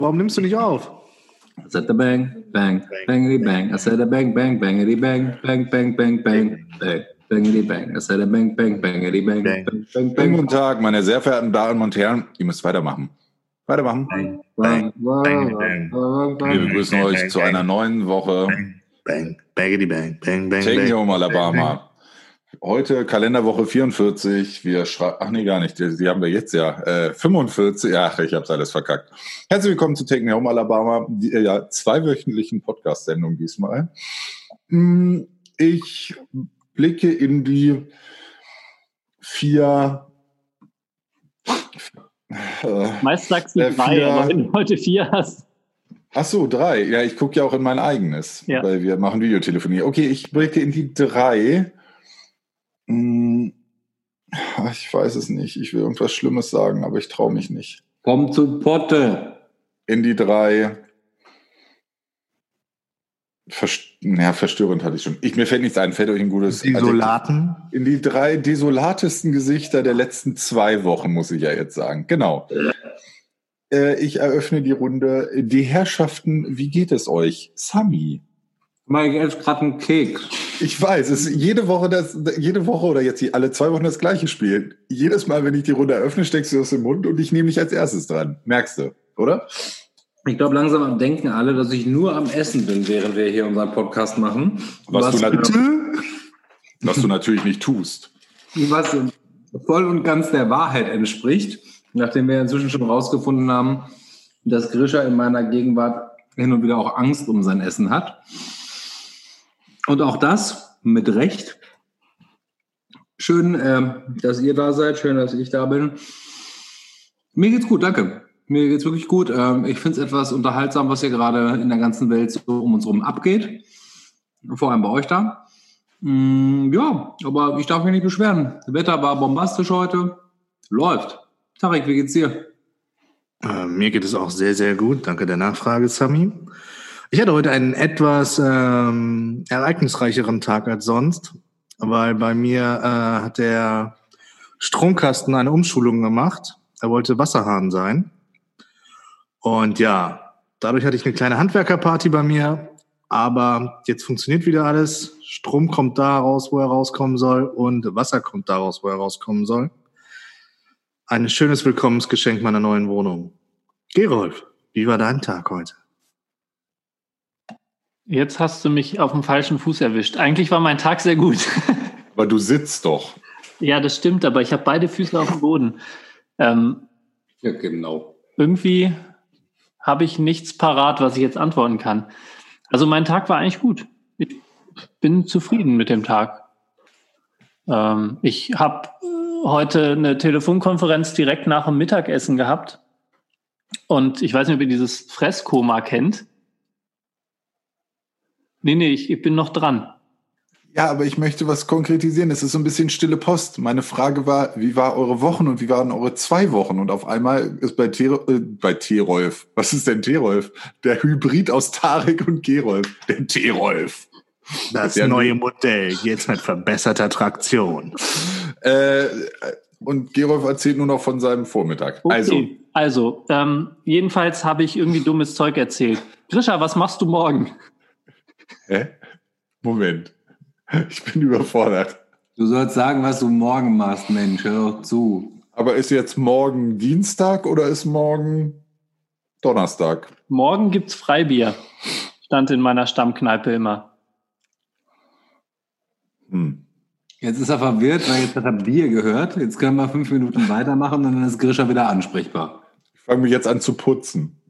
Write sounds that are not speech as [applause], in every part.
Warum nimmst du nicht auf? I said the bang, bang, bangity bang. I said a bang, bang, bangity bang, bang, bang, bang, bang, bang, bangity bang. I said a bang, bang, bangity bang, bang, bang, guten Tag, meine sehr verehrten Damen und Herren. Ihr müsst weitermachen. Weitermachen. Bang, Bang, bang, bang, bang, Wir bang. begrüßen euch zu einer neuen Woche bang, bang, bangity bang, bang, bang, Taking bang. Home Alabama. Heute Kalenderwoche 44. Wir schreiben, ach nee, gar nicht. Die, haben wir jetzt ja. Äh, 45. Ach, ich hab's alles verkackt. Herzlich willkommen zu Taking Home Alabama. Die, äh, ja, zweiwöchentlichen Podcast-Sendung diesmal. Mm, Ich blicke in die vier. Äh, Meist sagst du Äh, drei, vier- aber wenn du heute vier hast. Ach so, drei. Ja, ich gucke ja auch in mein eigenes, Ja. weil wir machen Videotelefonie. Okay, ich blicke in die drei. Hm, Ich weiß es nicht. Ich will irgendwas Schlimmes sagen, aber ich traue mich nicht. Komm zu Potte. In die drei. Verst ja, verstörend hatte ich schon. Ich, mir fällt nichts ein. Fällt euch ein gutes Isolaten. in die drei desolatesten Gesichter der letzten zwei Wochen, muss ich ja jetzt sagen. Genau. Äh, ich eröffne die Runde. Die Herrschaften, wie geht es euch? Sami. Mike esse gerade einen Keks. Ich weiß, es ist jede Woche das, jede Woche oder jetzt die- alle zwei Wochen das gleiche Spiel. Jedes Mal, wenn ich die Runde eröffne, steckst du aus dem Mund und ich nehme dich als erstes dran. Merkst du, oder? Ich glaube, langsam denken alle, dass ich nur am Essen bin, während wir hier unseren Podcast machen. Was, du, nat äh, was du natürlich nicht tust. was voll und ganz der Wahrheit entspricht, nachdem wir inzwischen schon rausgefunden haben, dass Grisha in meiner Gegenwart hin und wieder auch Angst um sein Essen hat. Und auch das mit Recht. Schön, ähm, dass ihr da seid, schön, dass ich da bin. Mir geht's gut, danke. Mir geht's wirklich gut. Ähm, ich finde es etwas unterhaltsam, was hier gerade in der ganzen Welt so um uns herum abgeht. Vor allem bei euch da. Mm, ja, aber ich darf mich nicht beschweren. Das Wetter war bombastisch heute. Läuft. Tarek, wie geht's dir? Äh, mir geht es auch sehr, sehr gut. Danke der Nachfrage, Sami. Ich hatte heute einen etwas ähm, ereignisreicheren Tag als sonst, weil bei mir äh, hat der Stromkasten eine Umschulung gemacht. Er wollte Wasserhahn sein. Und ja, dadurch hatte ich eine kleine Handwerkerparty bei mir. Aber jetzt funktioniert wieder alles. Strom kommt da raus, wo er rauskommen soll. Und Wasser kommt da raus, wo er rauskommen soll. Ein schönes Willkommensgeschenk meiner neuen Wohnung. Gerolf, wie war dein Tag heute? Jetzt hast du mich auf dem falschen Fuß erwischt. Eigentlich war mein Tag sehr gut. [laughs] Aber du sitzt doch. ja, das stimmt, aber ich habe beide Füße auf dem Boden. Ähm, Ja, genau. irgendwie habe ich nichts parat, was ich jetzt antworten kann. Also mein Tag war eigentlich gut. Ich bin zufrieden mit dem Tag. Ähm, ich habe heute eine Telefonkonferenz direkt nach dem Mittagessen gehabt. Und ich weiß nicht, ob ihr dieses Fresskoma kennt. Nee, nee, ich, ich bin noch dran. Ja, aber ich möchte was konkretisieren. Es ist so ein bisschen stille Post. Meine Frage war, wie war eure Wochen und wie waren eure zwei Wochen? Und auf einmal ist bei, T äh, bei T-Rolf, was ist denn T-Rolf? Der Hybrid aus Tarek und Gerolf. Der T-Rolf. Das Ja, neue Modell, jetzt mit verbesserter Traktion. Äh, und Gerolf erzählt nur noch von seinem Vormittag. Okay. Also, Also, ähm, jedenfalls habe ich irgendwie dummes Zeug erzählt. Grisha, was machst du morgen? Hä? Moment. Ich bin überfordert. Du sollst sagen, was du morgen machst, Mensch. Hör doch zu. Aber ist jetzt morgen Dienstag oder ist morgen Donnerstag? Morgen gibt's Freibier. Stand in meiner Stammkneipe immer. Hm. Jetzt ist er verwirrt, weil jetzt hat er Bier gehört. Jetzt können wir fünf Minuten weitermachen und dann ist Grisha wieder ansprechbar. Ich fange mich jetzt an zu putzen.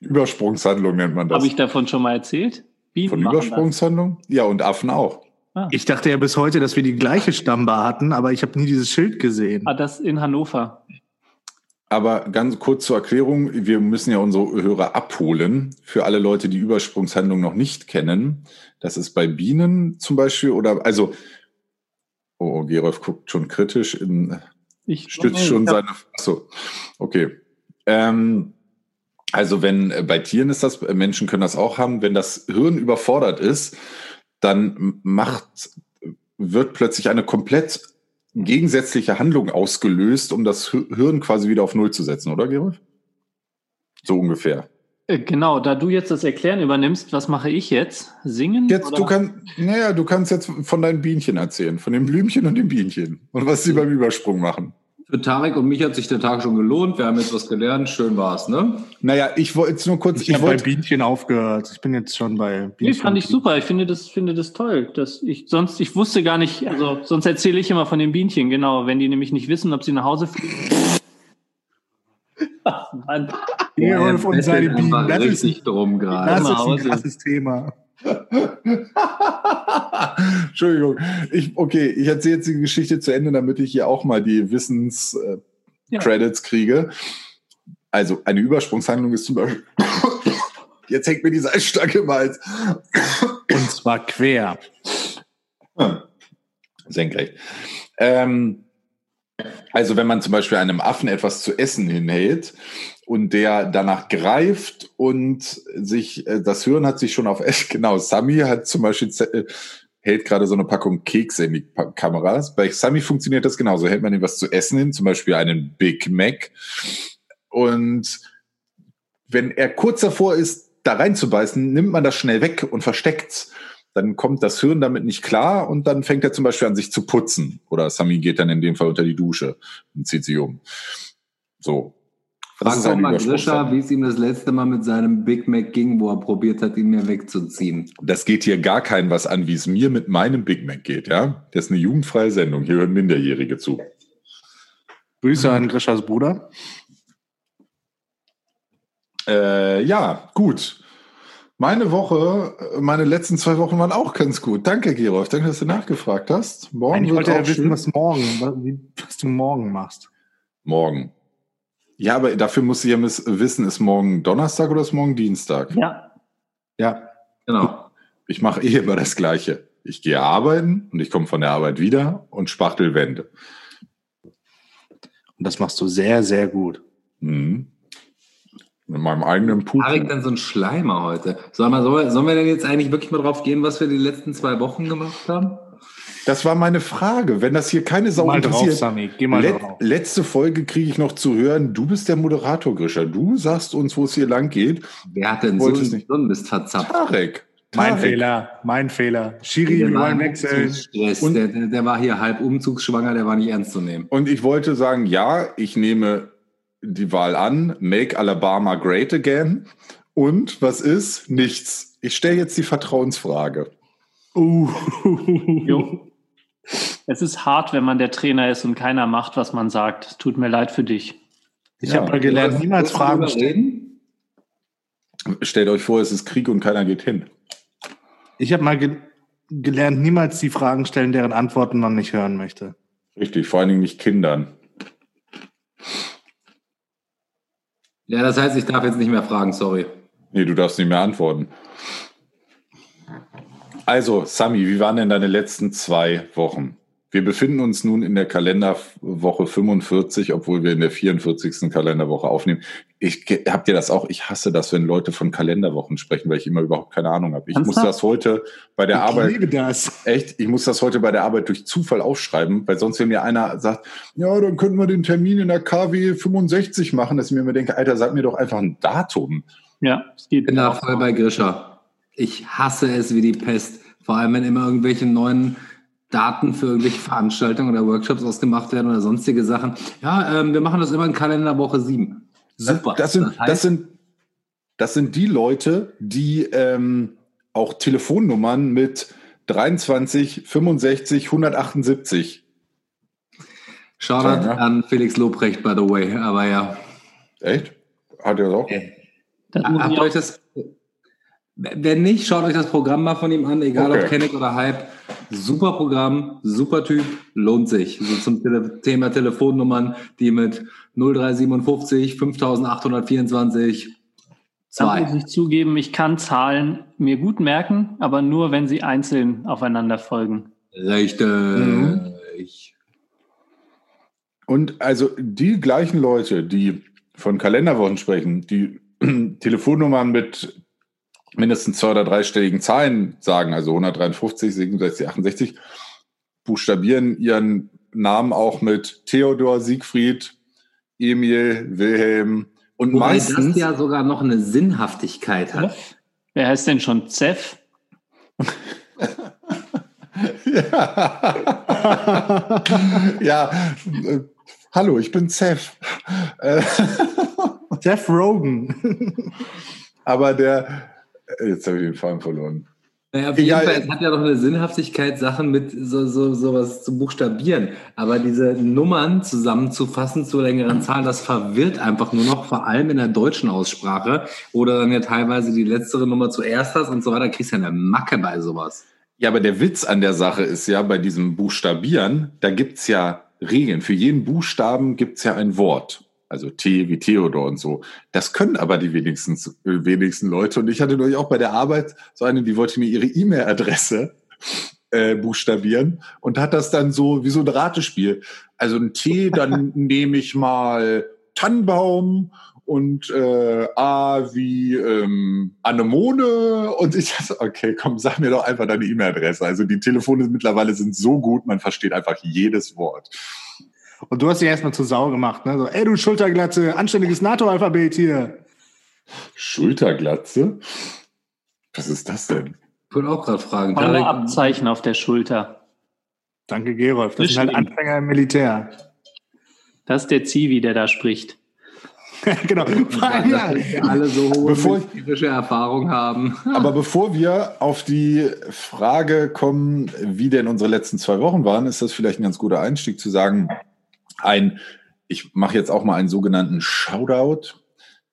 Übersprungshandlung nennt man das. Habe ich davon schon mal erzählt? Bienen Von Übersprungshandlung? Ja, und Affen auch. Ich dachte ja bis heute, dass wir die gleiche Stammbar hatten, aber ich habe nie dieses Schild gesehen. Das. Ah, das in Hannover. Aber ganz kurz zur Erklärung, wir müssen ja unsere Hörer abholen. Für alle Leute, die Übersprungshandlung noch nicht kennen. Das ist bei Bienen zum Beispiel oder, also, oh, Gerolf guckt schon kritisch, in, Ich stützt schon ich hab- seine, achso, okay. Ähm, also wenn äh, bei Tieren ist das, äh, Menschen können das auch haben, wenn das Hirn überfordert ist, dann macht, wird plötzlich eine komplett gegensätzliche Handlung ausgelöst, um das Hi- Hirn quasi wieder auf Null zu setzen, oder Gerolf? So ungefähr. Äh, Genau, da du jetzt das Erklären übernimmst, was mache ich jetzt? Singen? Jetzt, oder? du kannst, naja, du kannst jetzt von deinen Bienchen erzählen, von den Blümchen und den Bienchen und was sie beim Übersprung machen. Für Tarek und mich hat sich der Tag schon gelohnt. Wir haben jetzt was gelernt. Schön war's, ne? Naja, ich wollte jetzt nur kurz, Ich, ich, habe bei Bienchen aufgehört. Ich bin jetzt schon bei Bienchen. Nee, fand ich super. Ich finde das, finde das toll. Dass ich sonst, ich wusste gar nicht, also sonst erzähle ich immer von den Bienchen, genau. Wenn die nämlich nicht wissen, ob sie nach Hause fliegen. Ach, Mann. Gerolf und seine Bienen. Das ist, drum gerade. das ist ein krasses Thema. [laughs] Entschuldigung, ich, okay, ich erzähle jetzt die Geschichte zu Ende, damit ich hier auch mal die Wissens-Credits äh, Ja. Kriege. Also, eine Übersprungshandlung ist zum Beispiel, [coughs] jetzt hängt mir die Salzstange im Hals. [coughs] Und zwar quer. Senkrecht. Ähm, also wenn man zum Beispiel einem Affen etwas zu essen hinhält und der danach greift und sich, äh, das Hirn hat sich schon auf Essen, [laughs] genau, Sami hat zum Beispiel, äh, hält gerade so eine Packung Kekse in die Kameras. Bei Sami funktioniert das genauso. Hält man ihm was zu essen hin, zum Beispiel einen Big Mac und wenn er kurz davor ist, da reinzubeißen, nimmt man das schnell weg und versteckt's dann kommt das Hirn damit nicht klar und dann fängt er zum Beispiel an, sich zu putzen. Oder Sami geht dann in dem Fall unter die Dusche und zieht sich um. So. Frag doch mal Grisha, wie es ihm das letzte Mal mit seinem Big Mac ging, wo er probiert hat, ihn mir wegzuziehen. Das geht hier gar kein was an, wie es mir mit meinem Big Mac geht, ja? Das ist eine jugendfreie Sendung. Hier hören Minderjährige zu. Grüße an Grischas Bruder. Äh, ja, gut. Meine Woche, meine letzten zwei Wochen waren auch ganz gut. Danke, Gerolf. Danke, dass du nachgefragt hast. Morgen wird wollte auch er wissen, was morgen, was du morgen machst. Morgen. Ja, aber dafür musst du ja wissen, ist morgen Donnerstag oder ist morgen Dienstag? Ja, Ja, Genau. Ich mache eh immer das Gleiche. Ich gehe arbeiten und ich komme von der Arbeit wieder und spachtel Wände. und das machst du sehr, sehr gut. Mhm. In meinem eigenen Pool. Tarek dann so ein Schleimer heute. Sollen wir, sollen wir denn jetzt eigentlich wirklich mal drauf gehen, was wir die letzten zwei Wochen gemacht haben? Das war meine Frage. Wenn das hier keine Sau mal drauf, interessiert. Sami. Geh mal Let drauf. letzte Folge kriege ich noch zu hören, du bist der Moderator, Grisha. Du sagst uns, wo es hier lang geht. Wer hat denn so einen Sonnenmist verzapft? Tarek. Mein Tarek. Fehler, mein Fehler. Schiri, wechseln. Umzugsstress. Und- Der, der, der war hier halb umzugsschwanger, der war nicht ernst zu nehmen. Und ich wollte sagen, ja, ich nehme die Wahl an. Make Alabama great again. Und was ist? Nichts. Ich stelle jetzt die Vertrauensfrage. Uh. [laughs] Es ist hart, wenn man der Trainer ist und keiner macht, was man sagt. Es tut mir leid für dich. Ich Ja. habe mal gelernt, niemals Fragen stellen. Stellt euch vor, es ist Krieg und keiner geht hin. Ich habe mal ge gelernt, niemals die Fragen stellen, deren Antworten man nicht hören möchte. Richtig, vor allen Dingen nicht Kindern. Ja, das heißt, ich darf jetzt nicht mehr fragen, sorry. Nee, du darfst nicht mehr antworten. Also, Sami, wie waren denn deine letzten zwei Wochen? Wir befinden uns nun in der Kalenderwoche 45, obwohl wir in der 44. Kalenderwoche aufnehmen. Ich habt ihr das auch? Ich hasse das, wenn Leute von Kalenderwochen sprechen, weil ich immer überhaupt keine Ahnung habe. Ich muss das heute bei der ich Arbeit liebe das. Echt, ich muss das heute bei der Arbeit durch Zufall aufschreiben, weil sonst, wenn mir einer sagt, ja, dann könnten wir den Termin in der KW 65 machen, dass ich mir immer denke, Alter, sag mir doch einfach ein Datum. Ja, es geht. Ich bin da voll bei Grisha. Ich hasse es wie die Pest. Vor allem, wenn immer irgendwelche neuen Daten für irgendwelche Veranstaltungen oder Workshops ausgemacht werden oder sonstige Sachen. Ja, ähm, wir machen das immer in Kalenderwoche 7. Super. Das sind, heißt, das sind, das sind die Leute, die ähm, auch Telefonnummern mit 23, 65, 178. Shoutout Sagen, ja. an Felix Lobrecht, by the way. Aber ja. Echt? Hat er das auch? Das Habt ihr euch das, wenn nicht, schaut euch das Programm mal von ihm an, egal Okay. ob Kenneck oder Hype. Super Programm, super Typ, lohnt sich. So zum Tele Thema Telefonnummern, die mit 0357 5824 da muss 2. ich zugeben, ich kann Zahlen mir gut merken, aber nur, wenn sie einzeln aufeinander folgen. Richtig. Mhm. Und also die gleichen Leute, die von Kalenderwochen sprechen, die [clears throat] Telefonnummern mit mindestens zwei oder dreistelligen Zahlen sagen, also 153, 67, 68, buchstabieren ihren Namen auch mit Theodor, Siegfried, Emil, Wilhelm, Und Wobei meistens, das ja sogar noch eine Sinnhaftigkeit hat. Wer heißt denn schon Zeff? [laughs] ja, ja hallo, ich bin Seth. Äh, Seth Rogen. aber der, jetzt habe ich den Faden verloren. Naja, auf jeden Egal. Fall, es hat ja noch eine Sinnhaftigkeit, Sachen mit so, so, sowas zu buchstabieren. Aber diese Nummern zusammenzufassen zu längeren Zahlen, das verwirrt einfach nur noch, vor allem in der deutschen Aussprache, wo du dann ja teilweise die letztere Nummer zuerst hast und so weiter, kriegst du ja eine Macke bei sowas. Ja, aber der Witz an der Sache ist ja, bei diesem Buchstabieren, da gibt's ja Regeln. Für jeden Buchstaben gibt's ja ein Wort. Also T wie Theodor und so. Das können aber die wenigsten, äh, wenigsten Leute. Und ich hatte neulich auch bei der Arbeit so eine, die wollte mir ihre E-Mail-Adresse äh, buchstabieren und hat das dann so wie so ein Ratespiel. Also ein T, dann [laughs] nehme ich mal Tannenbaum und äh, A wie ähm, Anemone und ich dachte, okay, komm, sag mir doch einfach deine E-Mail-Adresse. Also die Telefone mittlerweile sind so gut, man versteht einfach jedes Wort. Und du hast dich erstmal zu Sau gemacht, ne? So, ey, du Schulterglatze, anständiges NATO-Alphabet hier. Schulterglatze? Was ist das denn? Ich wollte auch gerade fragen. Tarek, Abzeichen auf der Schulter. Danke, Gerolf. Das sind halt. Anfänger im Militär. Das ist der Zivi, der da spricht. [laughs] genau. Allem, ja. wir alle so hohe Bevor Erfahrung haben. [laughs] Aber bevor wir auf die Frage kommen, wie denn unsere letzten zwei Wochen waren, ist das vielleicht ein ganz guter Einstieg zu sagen, ein, ich mache jetzt auch mal einen sogenannten Shoutout,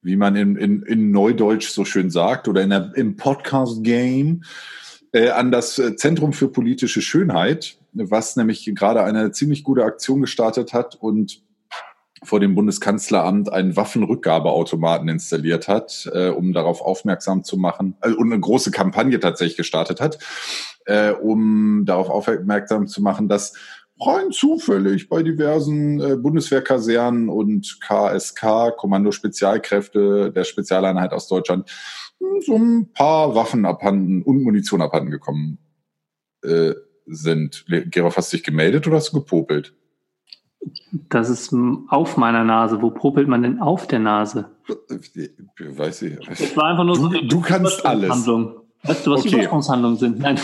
wie man in, in, in Neudeutsch so schön sagt, oder in der, im Podcast-Game, äh, an das äh, Zentrum für politische Schönheit, was nämlich gerade eine ziemlich gute Aktion gestartet hat und vor dem Bundeskanzleramt einen Waffenrückgabeautomaten installiert hat, äh, um darauf aufmerksam zu machen, äh, und eine große Kampagne tatsächlich gestartet hat, äh, um darauf aufmerksam zu machen, dass rein zufällig bei diversen äh, Bundeswehrkasernen und KSK, Kommando Spezialkräfte der Spezialeinheit aus Deutschland, hm, so ein paar Waffen abhanden und Munition abhanden gekommen äh, sind. Gerolf, hast du dich gemeldet oder hast du gepopelt? Das ist auf meiner Nase. Wo popelt man denn auf der Nase? Weiß ich. Das war einfach nur Du- so eine du kannst alles. Weißt du, was Okay. Übersprungshandlungen sind? Nein.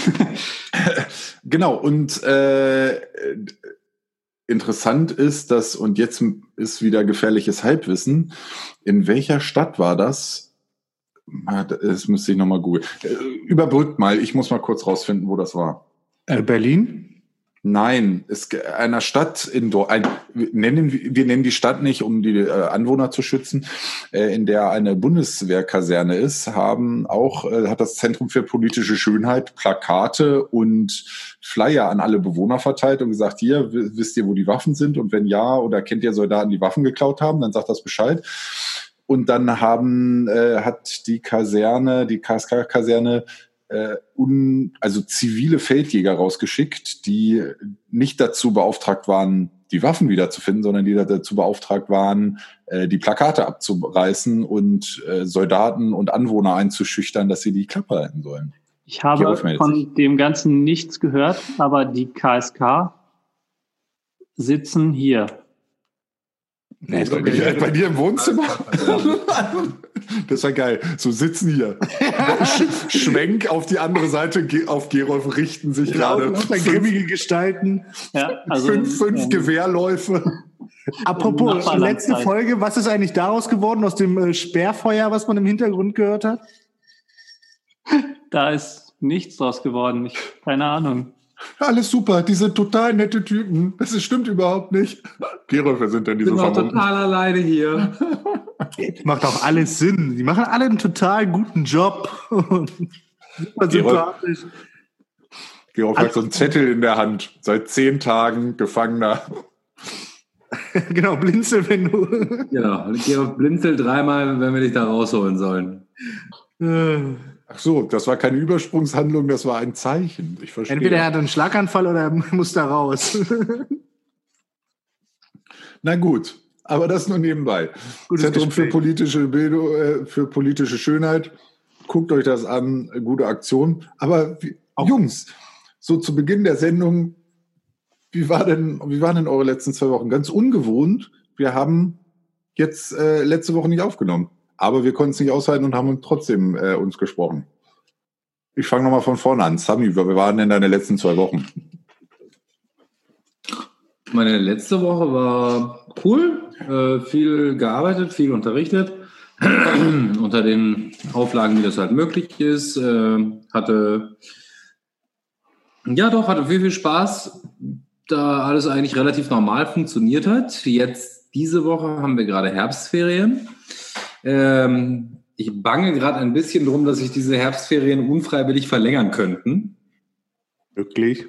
[laughs] Genau, und äh, interessant ist, dass, und jetzt ist wieder gefährliches Halbwissen, in welcher Stadt war das? Ah, Das müsste ich nochmal googeln. Äh, Überbrückt mal, ich muss mal kurz rausfinden, wo das war. Äh, Berlin? Nein, es einer Stadt in ein, nennen wir nennen die Stadt nicht, um die äh, Anwohner zu schützen, äh, in der eine Bundeswehrkaserne ist, haben auch äh, hat das Zentrum für politische Schönheit Plakate und Flyer an alle Bewohner verteilt und gesagt, hier wisst ihr, wo die Waffen sind und wenn ja oder kennt ihr Soldaten, die Waffen geklaut haben, dann sagt das Bescheid. Und dann haben äh, hat die Kaserne, die KSK-Kaserne äh, un, also zivile Feldjäger rausgeschickt, die nicht dazu beauftragt waren, die Waffen wiederzufinden, sondern die dazu beauftragt waren, äh, die Plakate abzureißen und äh, Soldaten und Anwohner einzuschüchtern, dass sie die Klappe halten sollen. Ich habe von dem Ganzen nichts gehört, aber die KSK sitzen hier. Nee, bei, dir, [laughs] bei dir im Wohnzimmer? [laughs] Das war geil. So sitzen hier. Sch [laughs] Schwenk auf die andere Seite, auf Gerolf richten sich gerade Lauter fünf, grimmige Gestalten. Ja, also, fünf, fünf ähm, Gewehrläufe. Apropos, letzte sein. Folge, was ist eigentlich daraus geworden, aus dem äh, Sperrfeuer, was man im Hintergrund gehört hat? Da ist nichts draus geworden. Ich, keine Ahnung. Alles super, die sind total nette Typen. Das ist, stimmt überhaupt nicht. Gerolf, wer sind denn Ich diese bin auch total alleine hier. [laughs] Macht auch alles Sinn. Die machen alle einen total guten Job. [laughs] Super Gerolf- sympathisch. Gerolf hat so einen Zettel in der Hand. Seit zehn Tagen Gefangener. [laughs] genau, blinzel, wenn du. Genau. Auf Blinzel dreimal, wenn wir dich da rausholen sollen. Ach so, das war keine Übersprungshandlung, das war ein Zeichen. Ich verstehe. Entweder er hat einen Schlaganfall oder er [laughs] muss da raus. [laughs] Na gut, aber das nur nebenbei. Gutes Zentrum für politische Bildung, äh, für politische Schönheit. Guckt euch das an, gute Aktion. Aber wie, Jungs, so zu Beginn der Sendung, wie war denn, wie waren denn eure letzten zwei Wochen? Ganz ungewohnt. Wir haben jetzt äh, letzte Woche nicht aufgenommen. Aber wir konnten es nicht aushalten und haben trotzdem äh, uns gesprochen. Ich fange nochmal von vorne an. Sami, wir waren in deine letzten zwei Wochen? Meine letzte Woche war cool, äh, viel gearbeitet, viel unterrichtet, [clears throat] unter den Auflagen, wie das halt möglich ist. Äh, hatte, ja doch, hatte viel, viel Spaß, da alles eigentlich relativ normal funktioniert hat. Jetzt, diese Woche haben wir gerade Herbstferien. Ähm, ich bange gerade ein bisschen drum, dass sich diese Herbstferien unfreiwillig verlängern könnten. Wirklich?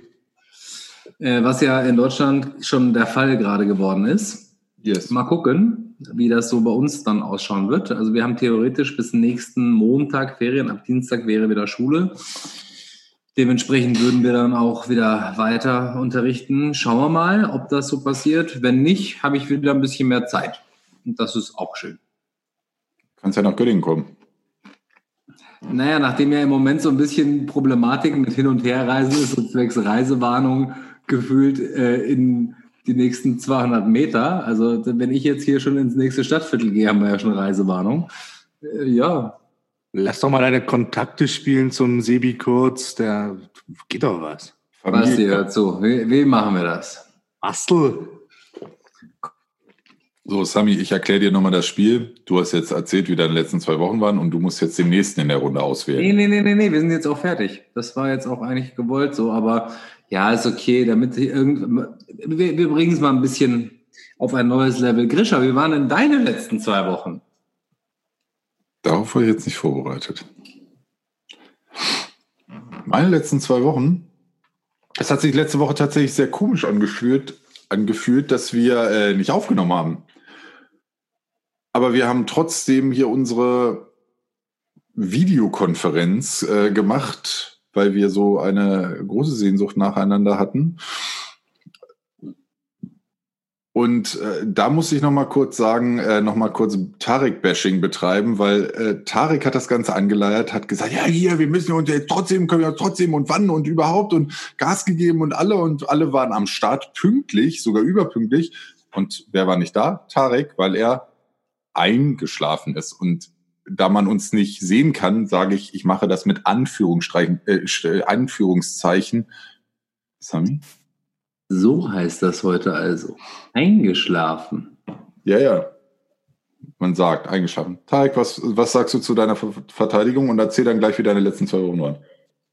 Äh, was ja in Deutschland schon der Fall gerade geworden ist. Yes. Mal gucken, wie das so bei uns dann ausschauen wird. Also wir haben theoretisch bis nächsten Montag Ferien, ab Dienstag wäre wieder Schule. Dementsprechend würden wir dann auch wieder weiter unterrichten. Schauen wir mal, ob das so passiert. Wenn nicht, habe ich wieder ein bisschen mehr Zeit. Und das ist auch schön. Kannst ja nach Göttingen kommen. Naja, nachdem ja im Moment so ein bisschen Problematik mit Hin- und Herreisen ist und zwecks Reisewarnung gefühlt äh, in die nächsten 200 Meter. Also wenn ich jetzt hier schon ins nächste Stadtviertel gehe, haben wir ja schon Reisewarnung. Äh, ja. Lass doch mal deine Kontakte spielen zum Sebi Kurz. Der geht doch was. Basti, hör zu. Wie, wie machen wir das? Bastel. So, Sami, ich erkläre dir nochmal das Spiel. Du hast jetzt erzählt, wie deine letzten zwei Wochen waren und du musst jetzt den nächsten in der Runde auswählen. Nee, nee, nee, nee, nee, wir sind jetzt auch fertig. Das war jetzt auch eigentlich gewollt so, aber ja, ist okay, damit irgend, wir, wir bringen es mal ein bisschen auf ein neues Level. Grisha, wie waren denn deine letzten zwei Wochen? Darauf war ich jetzt nicht vorbereitet. Meine letzten zwei Wochen, es hat sich letzte Woche tatsächlich sehr komisch angefühlt, angefühlt dass wir äh, nicht aufgenommen haben. Aber wir haben trotzdem hier unsere Videokonferenz äh, gemacht, weil wir so eine große Sehnsucht nacheinander hatten. Und äh, da muss ich noch mal kurz sagen, äh, noch mal kurz Tarek-Bashing betreiben, weil äh, Tarek hat das Ganze angeleiert, hat gesagt, ja hier, wir müssen uns jetzt trotzdem, können wir trotzdem und wann und überhaupt und Gas gegeben und alle und alle waren am Start pünktlich, sogar überpünktlich. Und wer war nicht da? Tarek, weil er eingeschlafen ist. Und da man uns nicht sehen kann, sage ich, ich mache das mit Anführungsstreichen, äh, Anführungszeichen. Sami? So heißt das heute also. Eingeschlafen. Ja, ja. Man sagt, eingeschlafen. Tarek, was, was sagst du zu deiner Ver Verteidigung und erzähl dann gleich, wie deine letzten zwei Wochen waren.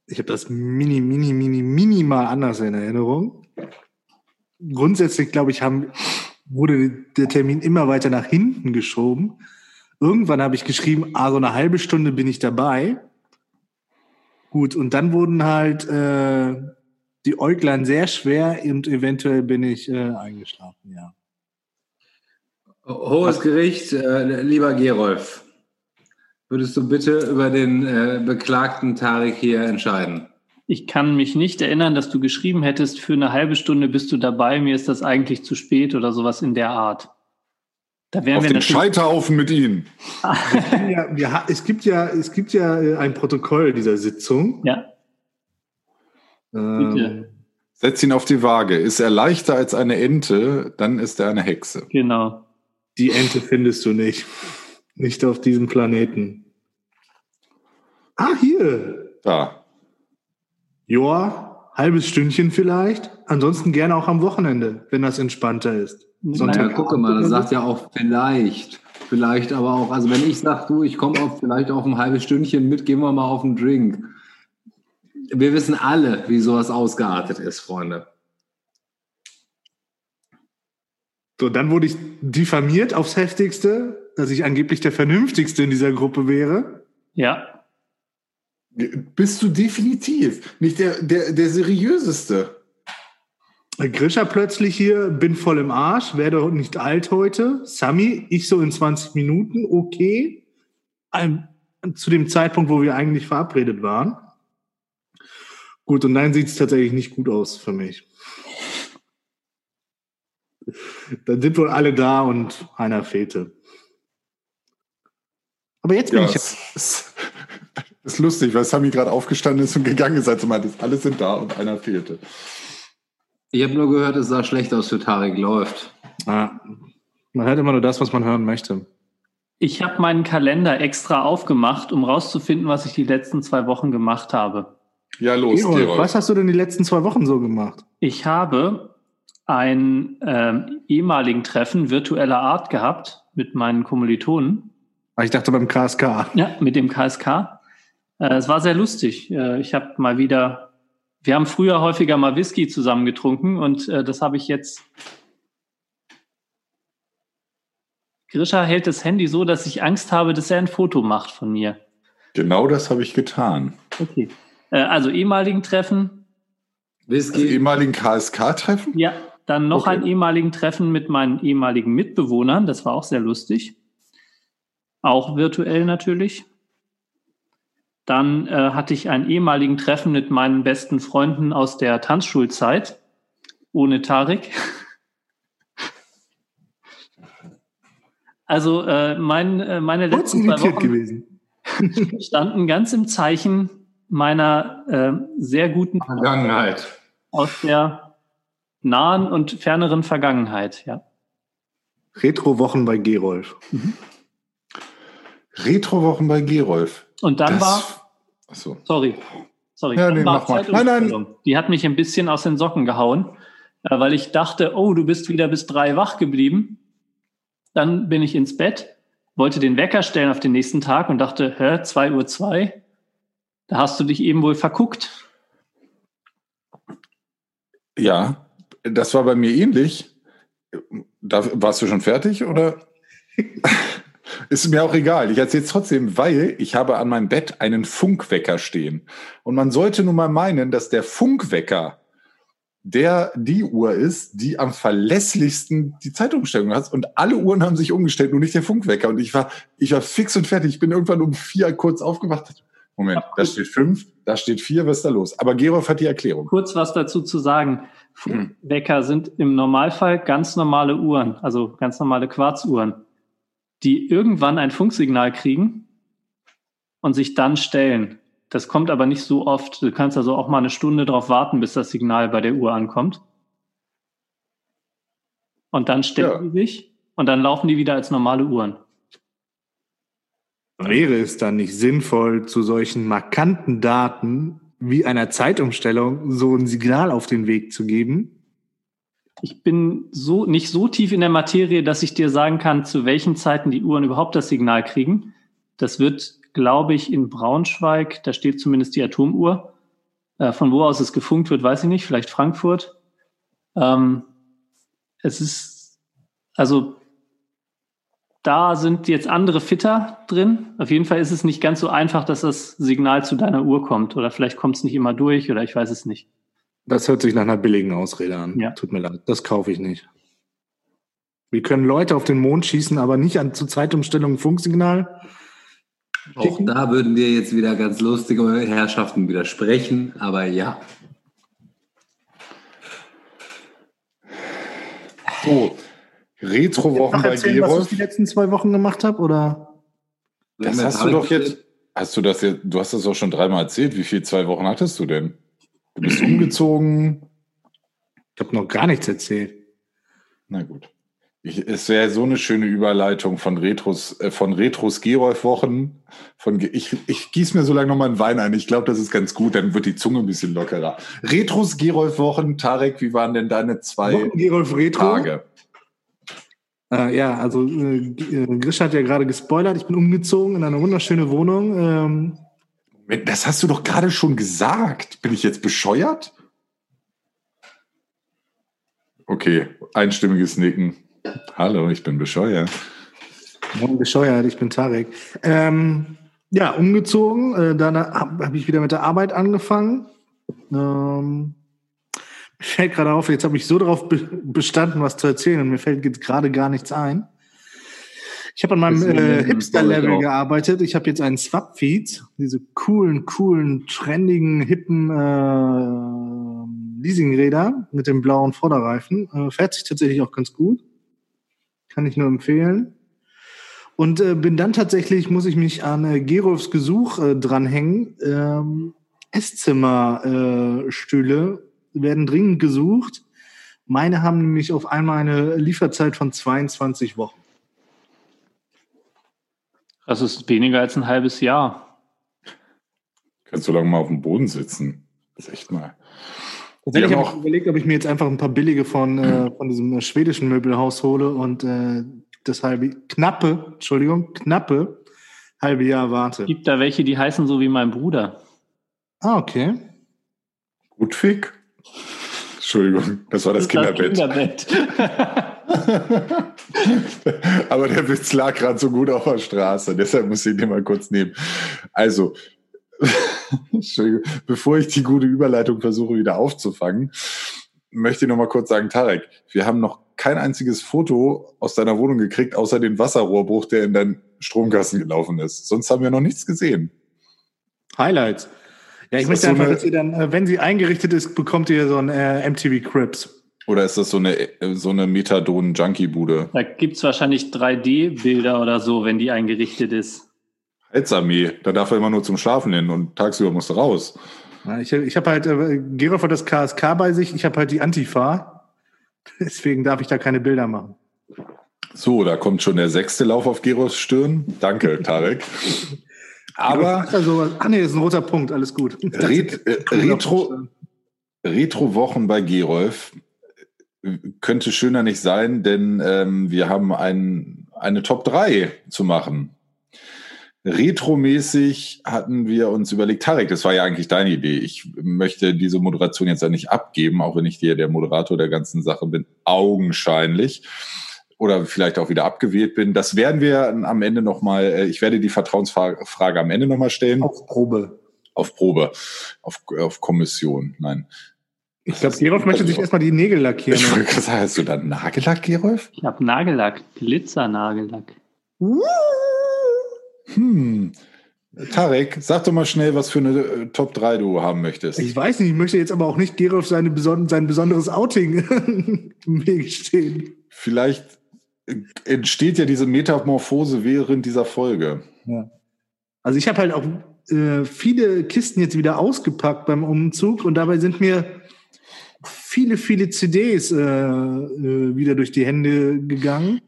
Ich habe das mini, mini, mini, minimal anders in Erinnerung. Grundsätzlich, glaube ich, haben, wurde der Termin immer weiter nach hinten geschoben. Irgendwann habe ich geschrieben, ah, so eine halbe Stunde bin ich dabei. Gut, und dann wurden halt äh, die Äuglein sehr schwer und eventuell bin ich äh, eingeschlafen, ja. Hohes Gericht, äh, lieber Gerolf, würdest du bitte über den äh, beklagten Tarek hier entscheiden? Ich kann mich nicht erinnern, dass du geschrieben hättest, für eine halbe Stunde bist du dabei, mir ist das eigentlich zu spät oder sowas in der Art. Da wären Auf wir den Scheiterhaufen mit Ihnen. ja, wir, es gibt ja, es gibt ja äh, ein Protokoll dieser Sitzung. Ja. Ähm, Setz ihn auf die Waage. Ist er leichter als eine Ente, dann ist er eine Hexe. Genau. Die Ente findest du nicht. Nicht auf diesem Planeten. Ah, hier. Da. Joa, halbes Stündchen vielleicht. Ansonsten gerne auch am Wochenende, wenn das entspannter ist. Sonntag. Ja, gucke mal, das sagt ja auch vielleicht. Vielleicht aber auch, also wenn ich sage, du, ich komme auf vielleicht auf ein halbes Stündchen mit, gehen wir mal auf einen Drink. Wir wissen alle, wie sowas ausgeartet ist, Freunde. So, dann wurde ich diffamiert aufs Heftigste, dass ich angeblich der Vernünftigste in dieser Gruppe wäre. Ja. Bist du definitiv nicht der, der, der seriöseste. Grisha plötzlich hier, bin voll im Arsch, werde nicht alt heute. Sami, ich so in 20 Minuten, okay. Ähm, zu dem Zeitpunkt, wo wir eigentlich verabredet waren. Gut, und dann sieht es tatsächlich nicht gut aus für mich. Dann sind wohl alle da und einer fehlte. Aber jetzt bin ja, ich. Es ist lustig, weil Sami gerade aufgestanden ist und gegangen ist, als er meinte, alle sind da und einer fehlte. Ich habe nur gehört, es sah schlecht aus für Tarek läuft. Ah. Man hört immer nur das, was man hören möchte. Ich habe meinen Kalender extra aufgemacht, um rauszufinden, was ich die letzten zwei Wochen gemacht habe. Ja, los, Gerold, Gerold. was hast du denn die letzten zwei Wochen so gemacht? Ich habe ein ähm, ehemaligen Treffen virtueller Art gehabt mit meinen Kommilitonen. Ah, Ich dachte beim KSK. Ja, mit dem KSK. Äh, es war sehr lustig. Äh, ich habe mal wieder, wir haben früher häufiger mal Whisky zusammen getrunken und äh, das habe ich jetzt. Grisha hält das Handy so, dass ich Angst habe, dass er ein Foto macht von mir. Genau das habe ich getan. Okay. Also ehemaligen Treffen, Whisky. ehemaligen KSK-Treffen? Ja, dann noch Okay. ein ehemaligen Treffen mit meinen ehemaligen Mitbewohnern. Das war auch sehr lustig. Auch virtuell natürlich. Dann äh, hatte ich einen ehemaligen Treffen mit meinen besten Freunden aus der Tanzschulzeit. Ohne Tarek. [laughs] Also äh, mein, äh, meine letzten zwei Wochen gewesen. [laughs] standen ganz im Zeichen meiner äh, sehr guten Vergangenheit. aus der nahen und ferneren Vergangenheit, ja. Retro-Wochen bei Gerolf. Retrowochen bei Gerolf. Und dann Das- war, Achso. sorry, sorry, Ja, nee, mach mal. Zeitumstellung. Die hat mich ein bisschen aus den Socken gehauen, äh, weil ich dachte, oh, du bist wieder bis drei wach geblieben. Dann bin ich ins Bett, wollte den Wecker stellen auf den nächsten Tag und dachte, hä, 2 Uhr zwei? Da hast du dich eben wohl verguckt. Ja, das war bei mir ähnlich. Da, warst du schon fertig oder? [laughs] Ist mir auch egal. Ich erzähle es trotzdem, weil ich habe an meinem Bett einen Funkwecker stehen. Und man sollte nun mal meinen, dass der Funkwecker der die Uhr ist, die am verlässlichsten die Zeitumstellung hat. Und alle Uhren haben sich umgestellt, nur nicht der Funkwecker. Und ich war, ich war fix und fertig. Ich bin irgendwann um vier kurz aufgewacht. Moment, da steht fünf, da steht vier, was ist da los? Aber Gerolf hat die Erklärung. Kurz was dazu zu sagen. Funkwecker sind im Normalfall ganz normale Uhren, also ganz normale Quarzuhren, die irgendwann ein Funksignal kriegen und sich dann stellen. Das kommt aber nicht so oft. Du kannst also auch mal eine Stunde drauf warten, bis das Signal bei der Uhr ankommt. Und dann stellen Ja. die sich und dann laufen die wieder als normale Uhren. Wäre es dann nicht sinnvoll, zu solchen markanten Daten wie einer Zeitumstellung so ein Signal auf den Weg zu geben? Ich bin so nicht so tief in der Materie, dass ich dir sagen kann, zu welchen Zeiten die Uhren überhaupt das Signal kriegen. Das wird, glaube ich, in Braunschweig, da steht zumindest die Atomuhr. Äh, von wo aus es gefunkt wird, weiß ich nicht, vielleicht Frankfurt. Ähm, es ist, also da sind jetzt andere Fitter drin. Auf jeden Fall ist es nicht ganz so einfach, dass das Signal zu deiner Uhr kommt. Oder vielleicht kommt es nicht immer durch oder ich weiß es nicht. Das hört sich nach einer billigen Ausrede an. Ja. Tut mir leid, das kaufe ich nicht. Wir können Leute auf den Mond schießen, aber nicht an zur Zeitumstellung ein Funksignal. Auch da würden wir jetzt wieder ganz lustige Herrschaften widersprechen, aber ja. So, Retrowochen bei erzählen, was ich die letzten zwei Wochen gemacht habe, oder? Das hast du doch jetzt. Hast du das jetzt? Du hast das auch schon dreimal erzählt. Wie viel zwei Wochen hattest du denn? Du bist umgezogen. Ich habe noch gar nichts erzählt. Na gut. Ich, es wäre so eine schöne Überleitung von Retros, äh, von Retros Gerolf-Wochen. Von, ich, ich gieße mir so lange nochmal einen Wein ein. Ich glaube, das ist ganz gut. Dann wird die Zunge ein bisschen lockerer. Retros Gerolf-Wochen. Tarek, wie waren denn deine zwei Wochen Gerolf Retro. Tage? Äh, ja, also äh, äh, Grisch hat ja gerade gespoilert. Ich bin umgezogen in eine wunderschöne Wohnung. Ähm, Das hast du doch gerade schon gesagt. Bin ich jetzt bescheuert? Okay, einstimmiges Nicken. Hallo, ich bin bescheuert. Morgen bescheuert, ich bin Tarek. Ähm, ja, umgezogen. Äh, dann habe hab ich wieder mit der Arbeit angefangen. Ähm, fällt gerade auf, jetzt habe ich so darauf be bestanden, was zu erzählen und mir fällt gerade gar nichts ein. Ich habe an meinem äh, Hipster-Level gearbeitet. Ich habe jetzt einen Swap-Feed, diese coolen, coolen, trendigen, hippen äh, Leasingräder mit dem blauen Vorderreifen. Äh, fährt sich tatsächlich auch ganz gut. Kann ich nur empfehlen. Und äh, bin dann tatsächlich, muss ich mich an äh, Gerolfs Gesuch äh, dranhängen. Ähm, Esszimmerstühle äh, werden dringend gesucht. Meine haben nämlich auf einmal eine Lieferzeit von 22 Wochen. Das ist weniger als ein halbes Jahr. Kannst du lange mal auf dem Boden sitzen. Das ist echt mal. Ich habe auch- auch überlegt, ob ich mir jetzt einfach ein paar billige von, äh, von diesem äh, schwedischen Möbelhaus hole und äh, das halbe, knappe, Entschuldigung, knappe halbe Jahr warte. Gibt da welche, die heißen so wie mein Bruder. Ah, okay. Gutfick? Entschuldigung, das war das Kinderbett. Kinderbett. [laughs] [laughs] Aber der Witz lag gerade so gut auf der Straße, deshalb muss ich den mal kurz nehmen. Also, [laughs] bevor ich die gute Überleitung versuche wieder aufzufangen, möchte ich noch mal kurz sagen, Tarek, wir haben noch kein einziges Foto aus deiner Wohnung gekriegt, außer den Wasserrohrbruch, der in deinen Stromkasten gelaufen ist. Sonst haben wir noch nichts gesehen. Highlights. Ja, ich möchte so einfach, dass ihr dann, äh, wenn sie eingerichtet ist, bekommt ihr so ein äh, MTV Crips. Oder ist das so eine, so eine Methadon-Junkie-Bude? Da gibt's wahrscheinlich 3D-Bilder oder so, wenn die eingerichtet ist. Heizarmee, da darf er immer nur zum Schlafen hin und tagsüber musst du raus. Ich ich habe halt, äh, Gerolf hat das KSK bei sich, ich habe halt die Antifa. [laughs] Deswegen darf ich da keine Bilder machen. So, da kommt schon der sechste Lauf auf Geros Stirn. Danke, [laughs] Tarek. Aber Also, ah nee, das ist ein roter Punkt, alles gut. Ret [laughs] äh, Retro, Retro-Wochen bei Gerolf könnte schöner nicht sein, denn ähm, wir haben ein, eine Top 3 zu machen. Retromäßig hatten wir uns überlegt, Tarek, das war ja eigentlich deine Idee. Ich möchte diese Moderation jetzt ja nicht abgeben, auch wenn ich dir der Moderator der ganzen Sache bin, augenscheinlich. Oder vielleicht auch wieder abgewählt bin. Das werden wir am Ende nochmal, ich werde die Vertrauensfrage am Ende nochmal stellen. Auf Probe. Auf Probe, auf, auf Kommission, nein. Ich glaube, Gerolf möchte sich erstmal die Nägel lackieren. Ich wollte sagen, hast du da Nagellack, Gerolf? Ich habe Nagellack, Glitzernagellack. Hm. Tarek, sag doch mal schnell, was für eine äh, Top 3 du haben möchtest. Ich weiß nicht, ich möchte jetzt aber auch nicht Gerolf seine beson sein besonderes Outing [laughs] im Weg stehen. Vielleicht äh, entsteht ja diese Metamorphose während dieser Folge. Also ich habe halt auch äh, viele Kisten jetzt wieder ausgepackt beim Umzug und dabei sind mir viele, viele CDs äh, äh, wieder durch die Hände gegangen.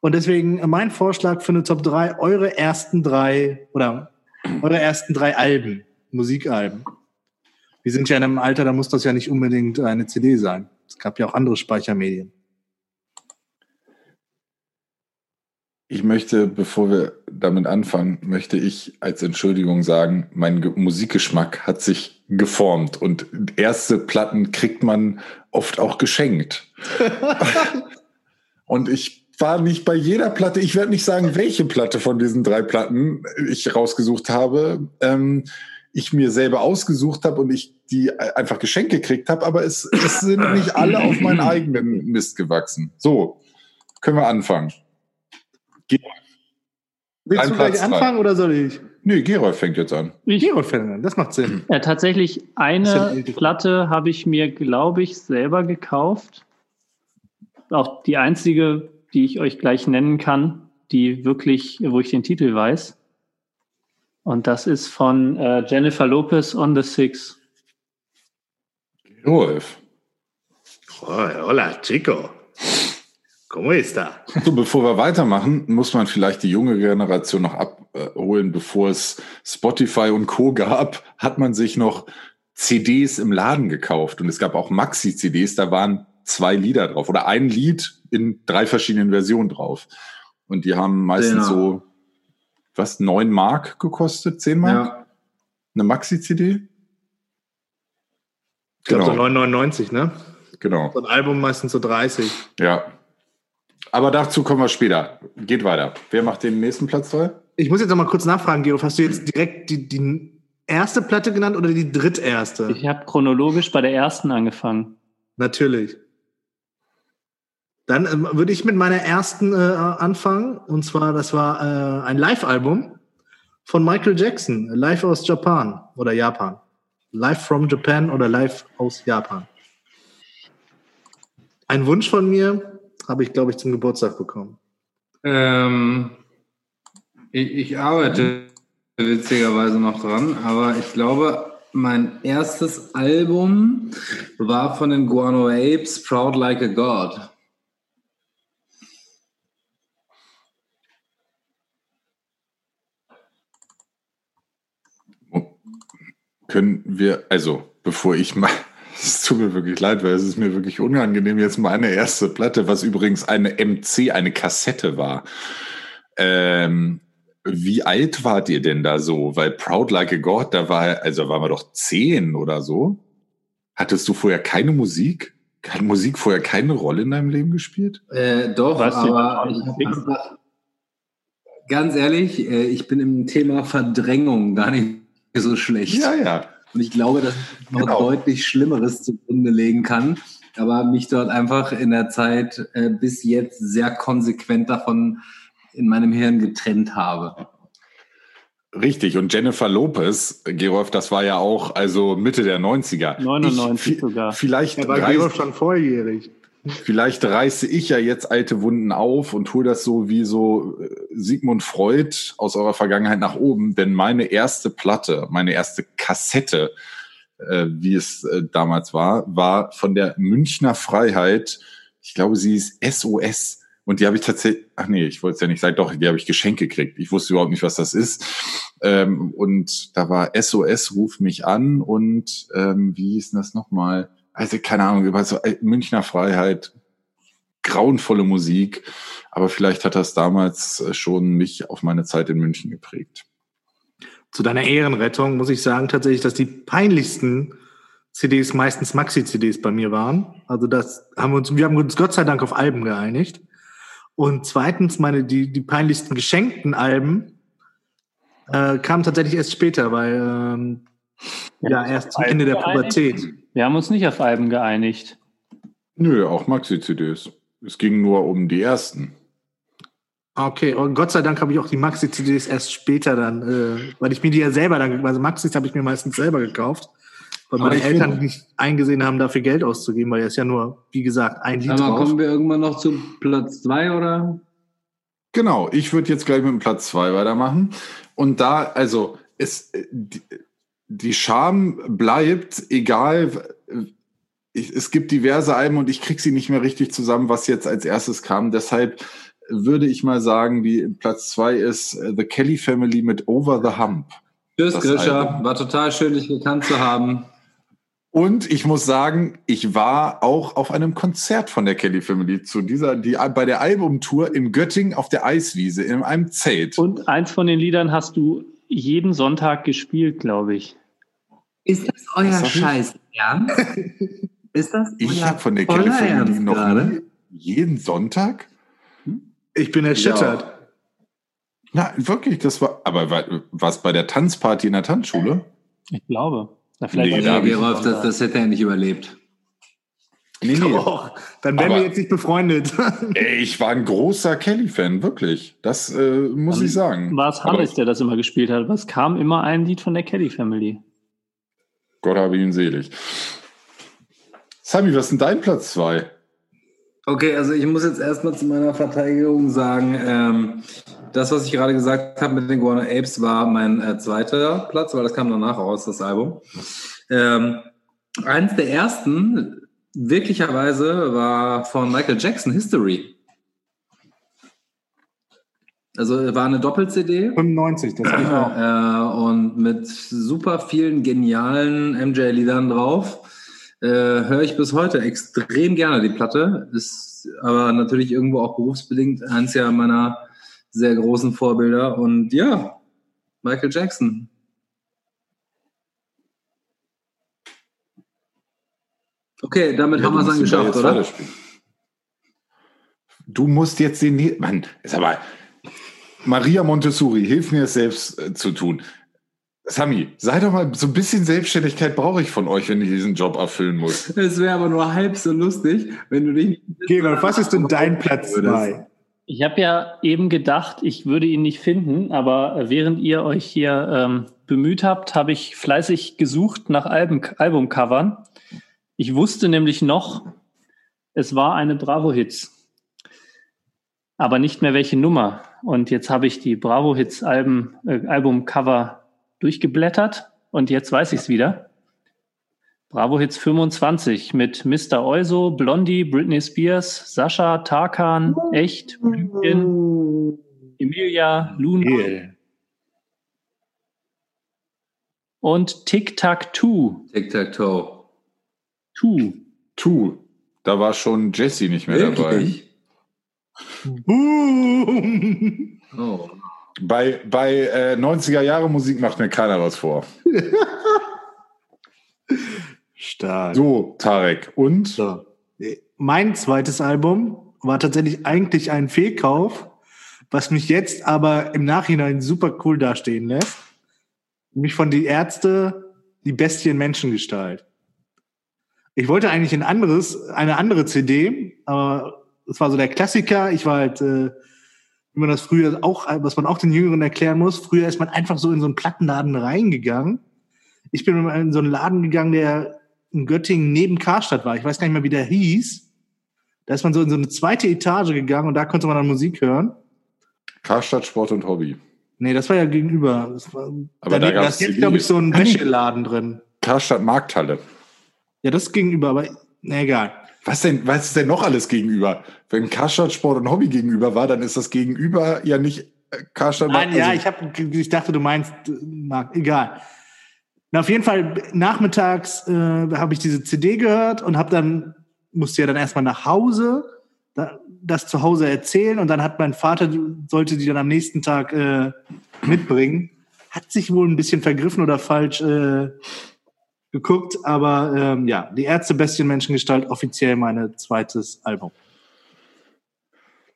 Und deswegen mein Vorschlag für eine Top 3, eure ersten drei oder eure ersten drei Alben, Musikalben. Wir sind ja in einem Alter, da muss das ja nicht unbedingt eine CD sein. Es gab ja auch andere Speichermedien. Ich möchte, bevor wir damit anfangen, möchte ich als Entschuldigung sagen, mein Ge Musikgeschmack hat sich geformt und erste Platten kriegt man oft auch geschenkt. [laughs] und ich war nicht bei jeder Platte, ich werde nicht sagen, welche Platte von diesen drei Platten ich rausgesucht habe, ähm, ich mir selber ausgesucht habe und ich die einfach geschenkt gekriegt habe, aber es, es sind nicht alle auf meinen eigenen Mist gewachsen. So, können wir anfangen. Willst Ein du gleich anfangen oder soll ich? Nee, Gerolf fängt jetzt an. Ich, Gerolf fängt an, das macht Sinn. ja, tatsächlich eine. Platte habe ich mir, glaube ich, selber gekauft. Auch die einzige, die ich euch gleich nennen kann, die wirklich, wo ich den Titel weiß. Und das ist von äh, Jennifer Lopez on the Six. Gerolf. hola, chico. ¿Cómo está? So, bevor wir weitermachen, muss man vielleicht die junge Generation noch abholen. Bevor es Spotify und Co. gab, hat man sich noch CDs im Laden gekauft. Und es gab auch Maxi-CDs, da waren zwei Lieder drauf oder ein Lied in drei verschiedenen Versionen drauf. Und die haben meistens Genau. so, was, neun Mark gekostet? Zehn Mark? Ja. Eine Maxi-CD? Ich glaube so Genau, 9,99, ne? genau. So ein Album meistens so 30. Ja. Aber dazu kommen wir später. Geht weiter. Wer macht den nächsten Platz frei? Ich muss jetzt noch mal kurz nachfragen, Georg. Hast du jetzt direkt die, die erste Platte genannt oder die dritterste? Ich habe chronologisch bei der ersten angefangen. Natürlich. Dann ähm, würde ich mit meiner ersten äh, anfangen. Und zwar, das war äh, ein Live-Album von Michael Jackson. Live aus Japan oder Japan. Live from Japan oder Live aus Japan. Ein Wunsch von mir habe ich, glaube ich, zum Geburtstag bekommen. Ähm, ich, ich arbeite witzigerweise noch dran, aber ich glaube, Mein erstes Album war von den Guano Apes, Proud Like a God. Können wir, also bevor ich mal, es tut mir wirklich leid, weil es ist mir wirklich unangenehm, jetzt meine erste Platte, was übrigens eine MC, eine Kassette war. Ähm, wie alt wart ihr denn da so? Weil Proud Like a God, da war, also waren wir doch zehn oder so. Hattest du vorher keine Musik? Hat Musik vorher keine Rolle in deinem Leben gespielt? Äh, doch, du, aber was ich hab einfach, ganz ehrlich, äh, ich bin im Thema Verdrängung gar nicht so schlecht. Ja, ja. Und ich glaube, dass ich noch Genau. deutlich Schlimmeres zugrunde legen kann, aber mich dort einfach in der Zeit äh, bis jetzt sehr konsequent davon in meinem Hirn getrennt habe. Richtig. Und Jennifer Lopez, Gerolf, das war ja auch also Mitte der 90er. 99 ich, sogar. Vielleicht, Er war Gerolf schon volljährig. Vielleicht reiße ich ja jetzt alte Wunden auf und hole das so wie so äh, Sigmund Freud aus eurer Vergangenheit nach oben. Denn meine erste Platte, meine erste Kassette, äh, wie es äh, damals war, war von der Münchner Freiheit. Ich glaube, sie ist SOS. Und die habe ich tatsächlich, ach nee, ich wollte es ja nicht sagen, doch, die habe ich geschenkt gekriegt. Ich wusste überhaupt nicht, was das ist. Ähm, und da war SOS, ruf mich an und ähm, wie hieß denn das nochmal? Also keine Ahnung, über so äh, Münchner Freiheit, grauenvolle Musik, aber vielleicht hat das damals äh, schon mich auf meine Zeit in München geprägt. Zu deiner Ehrenrettung muss ich sagen tatsächlich, dass die peinlichsten CDs meistens Maxi-CDs bei mir waren. Also das haben wir uns, wir haben uns Gott sei Dank auf Alben geeinigt. Und zweitens, meine, die, die peinlichsten geschenkten Alben äh, kamen tatsächlich erst später, weil ähm, ja, erst zum Ende der? Pubertät. Wir haben uns nicht auf Alben geeinigt. Nö, auch Maxi-CDs. Es ging nur um die ersten. Okay, und Gott sei Dank habe ich auch die Maxi-CDs erst später dann, äh, weil ich mir die ja selber dann, also Maxis habe ich mir meistens selber gekauft, weil Aber meine Eltern finde- nicht eingesehen haben, dafür Geld auszugeben, weil er ist ja nur, wie gesagt, ein Lied Aber drauf. kommen wir irgendwann noch zu Platz zwei oder? Genau, ich würde jetzt gleich mit dem Platz zwei weitermachen. Und da, also, es, äh, die, Scham bleibt, egal. Ich, es gibt diverse Alben und ich krieg sie nicht mehr richtig zusammen, was jetzt als erstes kam. Deshalb würde ich mal sagen, die Platz zwei ist äh, The Kelly Family mit Over the Hump. Tschüss, Grisha. War total schön, dich gekannt zu haben. Und ich muss sagen, ich war auch auf einem Konzert von der Kelly Family zu dieser, die bei der Albumtour in Göttingen auf der Eiswiese in einem Zelt. Und eins von den Liedern hast du jeden Sonntag gespielt, glaube ich. Ist das euer ich? Scheiß Ernst? [laughs] Ist das Ich habe von der voller Kelly Family Ernst noch gerade? nie, jeden Sonntag? Ich bin erschüttert. Na, wirklich, das war, aber war was bei der Tanzparty in der Tanzschule? Ich glaube. Na, Nee, da Nee, ich- Gerolf, das, das hätte er nicht überlebt. Nee, Och, dann wären Aber- wir jetzt nicht befreundet. [laughs] Ey, ich war ein großer Kelly-Fan, wirklich. Das äh, muss Dann ich sagen. War es Hannes, der das immer gespielt hat? Was kam immer ein Lied von der Kelly Family? Gott habe ihn selig. Sami, was ist denn dein Platz zwei? Okay, also ich muss jetzt erstmal zu meiner Verteidigung sagen, ähm, das, was ich gerade gesagt habe mit den Guano Apes, war mein äh, zweiter Platz, weil das kam danach raus, das Album. Ähm, eins der ersten, wirklicherweise, war von Michael Jackson, History. Also war eine Doppel-CD. 95, das geht auch. Äh, und mit super vielen genialen MJ-Liedern drauf. Äh, Höre ich bis heute extrem gerne die Platte. Ist aber natürlich irgendwo auch berufsbedingt eins ja meiner sehr großen Vorbilder. Und ja, Michael Jackson. Okay, damit haben wir es dann geschafft, oder? Du musst jetzt den. Mann, ist aber. Maria Montessori, hilf mir es selbst äh, zu tun. Sami, sei doch mal, so ein bisschen Selbstständigkeit brauche ich von euch, wenn ich diesen Job erfüllen muss. [laughs] Es wäre aber nur halb so lustig, wenn du dich. Gerolf, was ist denn dein Platz zwei? Ich habe ja eben gedacht, ich würde ihn nicht finden, aber während ihr euch hier ähm, bemüht habt, habe ich fleißig gesucht nach Alben, Albumcovern. Ich wusste nämlich noch, es war eine Bravo-Hits, aber nicht mehr welche Nummer. Und jetzt habe ich die Bravo-Hits-Alben, äh, Albumcover durchgeblättert und jetzt weiß ich es wieder. Bravo Hits 25 mit Mr. Euso, Blondie, Britney Spears, Sascha, Tarkan, Echt, Blümchen, Emilia, Luna Yeah. und Tic Tac Two. Tic-Tac-Toe. Two. Tu. Da war schon Jesse nicht mehr dabei. Boom. Oh. Bei, bei äh, 90er Jahre Musik macht mir keiner was vor. [laughs] Stark. So, Tarek. Und? So. Mein zweites Album war tatsächlich eigentlich ein Fehlkauf, was mich jetzt aber im Nachhinein super cool dastehen lässt. Nämlich von Die Ärzte, die Bestie in Menschengestalt. Ich wollte eigentlich ein anderes, eine andere CD, aber es war so der Klassiker. Ich war halt, äh, wie man das früher auch, was man auch den Jüngeren erklären muss, früher ist man einfach so in so einen Plattenladen reingegangen. Ich bin in so einen Laden gegangen, der in Göttingen neben Karstadt war. Ich weiß gar nicht mehr, wie der hieß. Da ist man so in so eine zweite Etage gegangen und da konnte man dann Musik hören. Karstadt Sport und Hobby. Nee, das war ja gegenüber. Das war, Aber da da ist jetzt, CD. glaube ich, so ein nee. Wäscheladen drin. Karstadt Markthalle. Ja, das ist gegenüber, aber na, egal. Was denn, was ist denn noch alles gegenüber? Wenn Karstadt Sport und Hobby gegenüber war, dann ist das gegenüber ja nicht äh, Karstadt Nein, also- ja, ich, hab, ich dachte, du meinst, äh, Marc, egal. Na, auf jeden Fall, nachmittags äh, habe ich diese CD gehört und habe dann, musste ja dann erstmal nach Hause, da, das zu Hause erzählen und dann hat mein Vater, sollte die dann am nächsten Tag äh, mitbringen. Hat sich wohl ein bisschen vergriffen oder falsch äh, geguckt, aber ähm, ja, die Ärzte Bestien Menschengestalt offiziell mein zweites Album.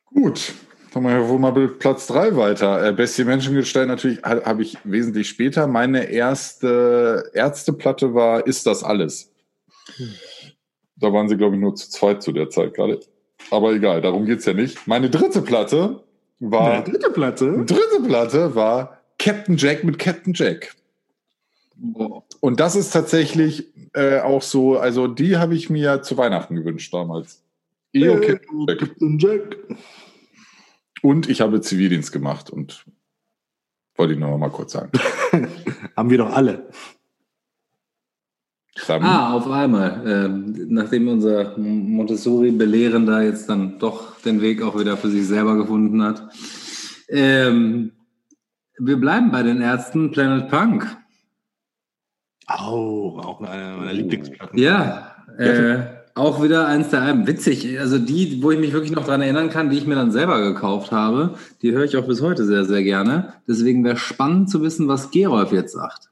Gut, dann machen wir wohl mal Platz drei weiter. Äh, Bestie Menschengestalt natürlich ha- habe ich wesentlich später. Meine erste Ärzteplatte war Ist das alles? Da waren sie, glaube ich, nur zu zweit zu der Zeit gerade. Aber egal, darum geht's ja nicht. Meine dritte Platte war, Der dritte Platte. dritte Platte war Captain Jack mit Captain Jack. Boah. Und das ist tatsächlich äh, auch so, also die habe ich mir zu Weihnachten gewünscht damals. EO Äh, Captain Jack. Captain Jack. Und ich habe Zivildienst gemacht und wollte ich nur noch mal kurz sagen. [laughs] Haben wir doch alle. Dann, Ah, auf einmal. Ähm, nachdem unser Montessori-Belehrender jetzt dann doch den Weg auch wieder für sich selber gefunden hat. Ähm, wir bleiben bei den Ärzten Planet Punk. Oh, auch eine meiner Lieblingsplatten. Ja, äh, auch wieder eins der Alben. Witzig, also die, wo ich mich wirklich noch dran erinnern kann, die ich mir dann selber gekauft habe, die höre ich auch bis heute sehr, sehr gerne. Deswegen wäre spannend zu wissen, was Gerolf jetzt sagt.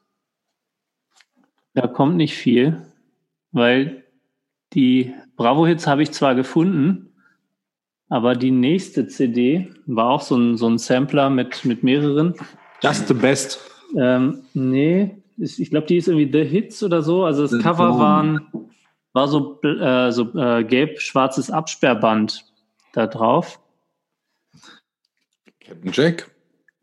Da kommt nicht viel, weil die Bravo-Hits habe ich zwar gefunden, aber die nächste CD war auch so ein, so ein Sampler mit, mit mehreren. Just the best. Ähm, nee, ich glaube, die ist irgendwie The Hits oder so. Also das The Cover Dawn. waren, war so, äh, so äh, gelb-schwarzes Absperrband da drauf. Captain Jack.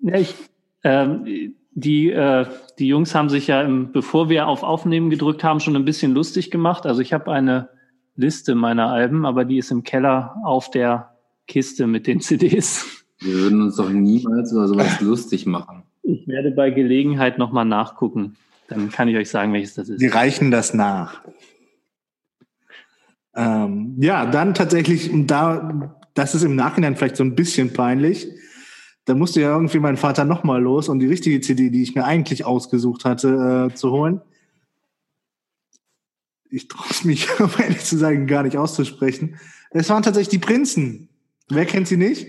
Ja, ich, ähm, die, äh, die Jungs haben sich ja, im, bevor wir auf Aufnehmen gedrückt haben, schon ein bisschen lustig gemacht. Also ich habe eine Liste meiner Alben, aber die ist im Keller auf der Kiste mit den [laughs] CDs. Wir würden uns doch niemals über sowas lustig machen. Ich werde bei Gelegenheit nochmal nachgucken. Dann kann ich euch sagen, welches das ist. Die reichen das nach. Ähm, ja, dann tatsächlich, da, das ist im Nachhinein vielleicht so ein bisschen peinlich. Da musste ja irgendwie mein Vater nochmal los, um die richtige CD, die ich mir eigentlich ausgesucht hatte, äh, zu holen. Ich traue mich, [laughs] um ehrlich zu sagen, gar nicht auszusprechen. Es waren tatsächlich die Prinzen. Wer kennt sie nicht?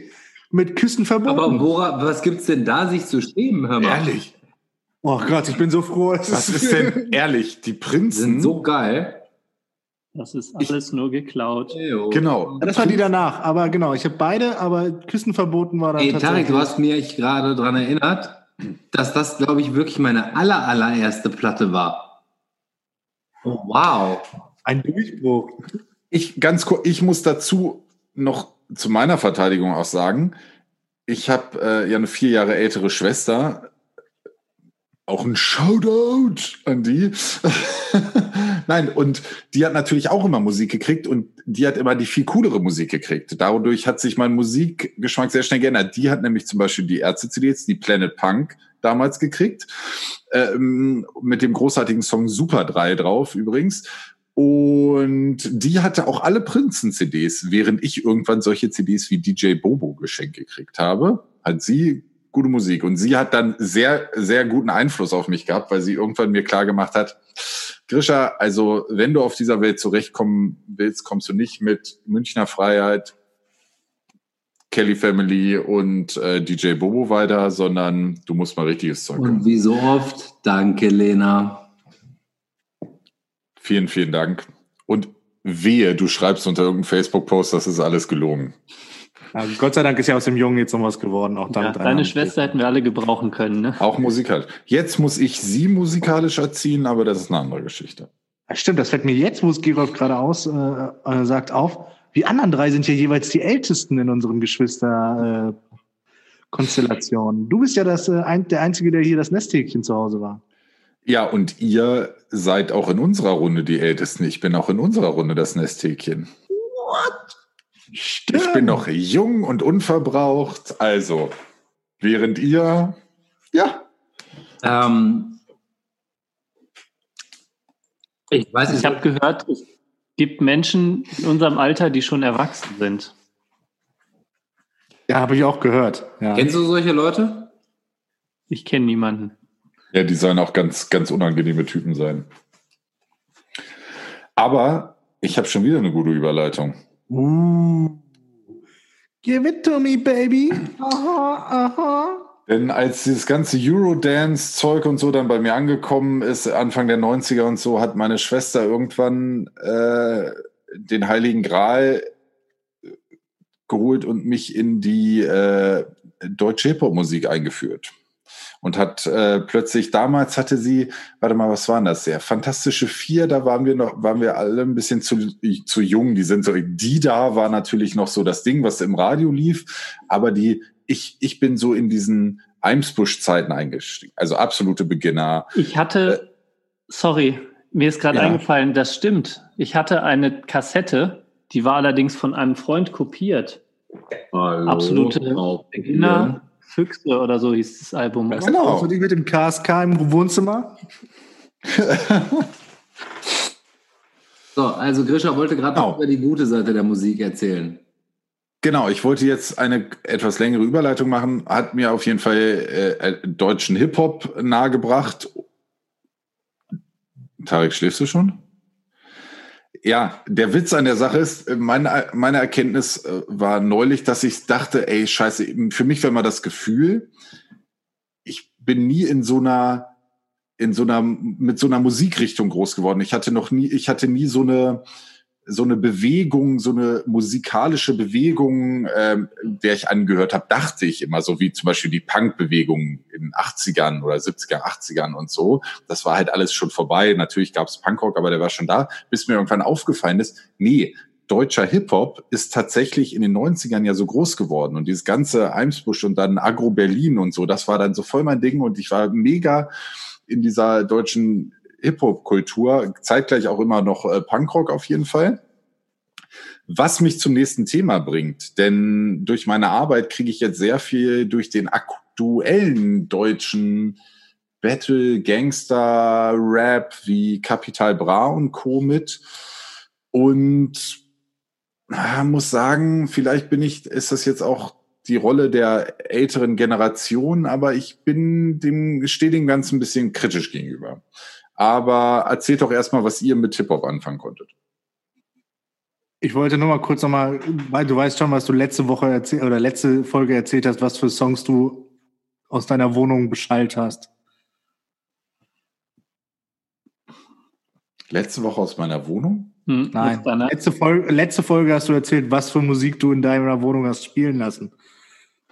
Mit Küssen verboten. Aber Bora, was gibt's denn da, sich zu schämen, hör mal? Ehrlich. oh Gott, ich bin so froh. Es Was ist denn [laughs] ehrlich? Die Prinzen. sind so geil. Das ist alles nur geklaut. Genau. Ja, das war die danach, aber genau, ich habe beide, aber Küssen verboten war dann Ey, Tarek, du hast mich gerade daran erinnert, dass das, glaube ich, wirklich meine aller, allererste Platte war. Oh, wow. ein Durchbruch. Ich ganz kurz, ich muss dazu noch zu meiner Verteidigung auch sagen, ich habe äh, ja eine vier Jahre ältere Schwester. Auch ein Shoutout an die. [laughs] Nein, und die hat natürlich auch immer Musik gekriegt und die hat immer die viel coolere Musik gekriegt. Dadurch hat sich mein Musikgeschmack sehr schnell geändert. Die hat nämlich zum Beispiel die Ärzte-CDs, die Planet Punk damals gekriegt, ähm, mit dem großartigen Song Super 3 drauf übrigens. Und die hatte auch alle Prinzen-CDs, während ich irgendwann solche CDs wie DJ Bobo geschenkt gekriegt habe, hat sie gute Musik. Und sie hat dann sehr, sehr guten Einfluss auf mich gehabt, weil sie irgendwann mir klar gemacht hat, Grisha, also wenn du auf dieser Welt zurechtkommen willst, kommst du nicht mit Münchner Freiheit, Kelly Family und äh, DJ Bobo weiter, sondern du musst mal richtiges Zeug Und wie so oft, danke Lena. Vielen, vielen Dank. Und wehe, du schreibst unter irgendeinem Facebook-Post, das ist alles gelogen. Ja, Gott sei Dank ist ja aus dem Jungen jetzt noch was geworden. Auch Ja, dank deiner deine Schwester hätten wir alle gebrauchen können. Ne? Auch musikalisch. Jetzt muss ich sie musikalisch erziehen, aber das ist eine andere Geschichte. Ja, Stimmt, das fällt mir jetzt, wo es Gerolf gerade aus äh, äh, sagt, auf. Die anderen drei sind ja jeweils die Ältesten in unseren Geschwister äh, Konstellationen. Du bist ja das, äh, ein, der Einzige, der hier das Nesthäkchen zu Hause war. Ja, und ihr seid auch in unserer Runde die Ältesten. Ich bin auch in unserer Runde das Nesthäkchen. Stimmt. Ich bin noch jung und unverbraucht. Also, während ihr, ja, Ähm, ich weiß Ich habe gehört, es gibt Menschen in unserem Alter, die schon erwachsen sind. Ja, habe ich auch gehört. Ja. kennst du solche Leute? Ich kenne niemanden. Ja, die sollen auch ganz, ganz unangenehme Typen sein. Aber ich habe schon wieder eine gute Überleitung. Uh. Give it to me, baby. Aha, aha. Denn als dieses ganze Eurodance-Zeug und so dann bei mir angekommen ist, Anfang der 90er und so, hat meine Schwester irgendwann äh, den Heiligen Gral äh, geholt und mich in die äh, deutsche Hip-Hop-Musik eingeführt. Und hat äh, plötzlich, damals hatte sie, warte mal, was waren das? Der Fantastische Vier, da waren wir noch, waren wir alle ein bisschen zu, zu jung. Die sind so, die da war natürlich noch so das Ding, was im Radio lief. Aber die, ich, ich bin so in diesen Eimsbusch-Zeiten eingestiegen. Also absolute Beginner. Ich hatte, sorry, mir ist gerade Ja. eingefallen, das stimmt. Ich hatte eine Kassette, die war allerdings von einem Freund kopiert. Hallo, Absolute Beginner Füchse oder so hieß das Album. Genau. Auch so die mit dem KSK im Wohnzimmer. So, also Grisha wollte gerade Genau. noch über die gute Seite der Musik erzählen. Genau, ich wollte jetzt eine etwas längere Überleitung machen, hat mir auf jeden Fall äh, äh, deutschen Hip-Hop nahegebracht. Tarek, schläfst du schon? Ja, der Witz an der Sache ist, meine, meine Erkenntnis äh, war neulich, dass ich dachte, ey, scheiße, für mich war immer das Gefühl, ich bin nie in so einer, in so einer, mit so einer Musikrichtung groß geworden. Ich hatte noch nie, ich hatte nie so eine, so eine Bewegung, so eine musikalische Bewegung, ähm, der ich angehört habe, dachte ich immer, so wie zum Beispiel die Punk-Bewegung in den 80ern oder 70er, 80ern und so. Das war halt alles schon vorbei. Natürlich gab es Punkrock, aber der war schon da, bis mir irgendwann aufgefallen ist, nee, deutscher Hip-Hop ist tatsächlich in den 90ern ja so groß geworden. Und dieses ganze Eimsbusch und dann Agro Berlin und so, das war dann so voll mein Ding und ich war mega in dieser deutschen Hip-Hop-Kultur, zeitgleich auch immer noch äh, Punkrock auf jeden Fall. Was mich zum nächsten Thema bringt, denn durch meine Arbeit kriege ich jetzt sehr viel durch den aktuellen deutschen Battle, Gangster, Rap wie Capital Bra und Co. mit. Und ah, muss sagen, vielleicht bin ich, ist das jetzt auch die Rolle der älteren Generation, aber ich bin dem, stehe dem Ganzen ein bisschen kritisch gegenüber. Aber erzählt doch erstmal, was ihr mit Hip-Hop anfangen konntet. Ich wollte nur mal kurz nochmal, weil du weißt schon, was du letzte Woche erzählt oder letzte Folge erzählt hast, was für Songs du aus deiner Wohnung beschallt hast. Letzte Woche aus meiner Wohnung? Hm, Nein. Letzte Folge, letzte Folge hast du erzählt, was für Musik du in deiner Wohnung hast spielen lassen.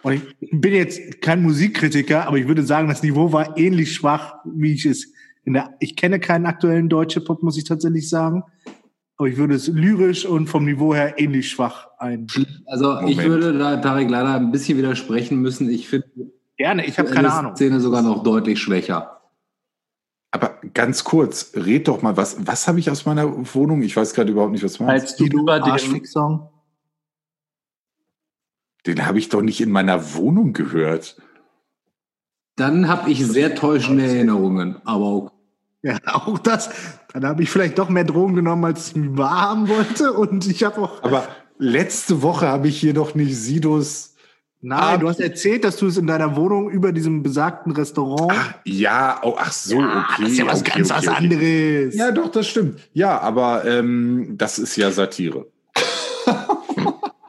Und ich bin jetzt kein Musikkritiker, aber ich würde sagen, das Niveau war ähnlich schwach, wie ich es der, ich kenne keinen aktuellen deutschen Pop, muss ich tatsächlich sagen. Aber ich würde es lyrisch und vom Niveau her ähnlich schwach ein. Also ich Moment. würde da Tarek leider ein bisschen widersprechen müssen. Ich finde Gerne, ich habe die keine Ahnung. Szene sogar noch deutlich schwächer. Aber ganz kurz, red doch mal, was, was habe ich aus meiner Wohnung? Ich weiß gerade überhaupt nicht, was du meinst. Als du über den, Arschfick-Song. Den habe ich doch nicht in meiner Wohnung gehört. Dann habe ich sehr täuschende Erinnerungen, aber auch Ja, auch das. Dann habe ich vielleicht doch mehr Drogen genommen, als ich mir wahrhaben wollte. Und ich habe auch. Aber letzte Woche habe ich hier doch nicht Sidos. Nein, Ah. du hast erzählt, dass du es in deiner Wohnung über diesem besagten Restaurant. Ach, ja, oh, ach so, okay. das ist ja was okay, ganz okay, was okay. anderes. Ja, doch, das stimmt. Ja, aber ähm, das ist ja Satire. [laughs]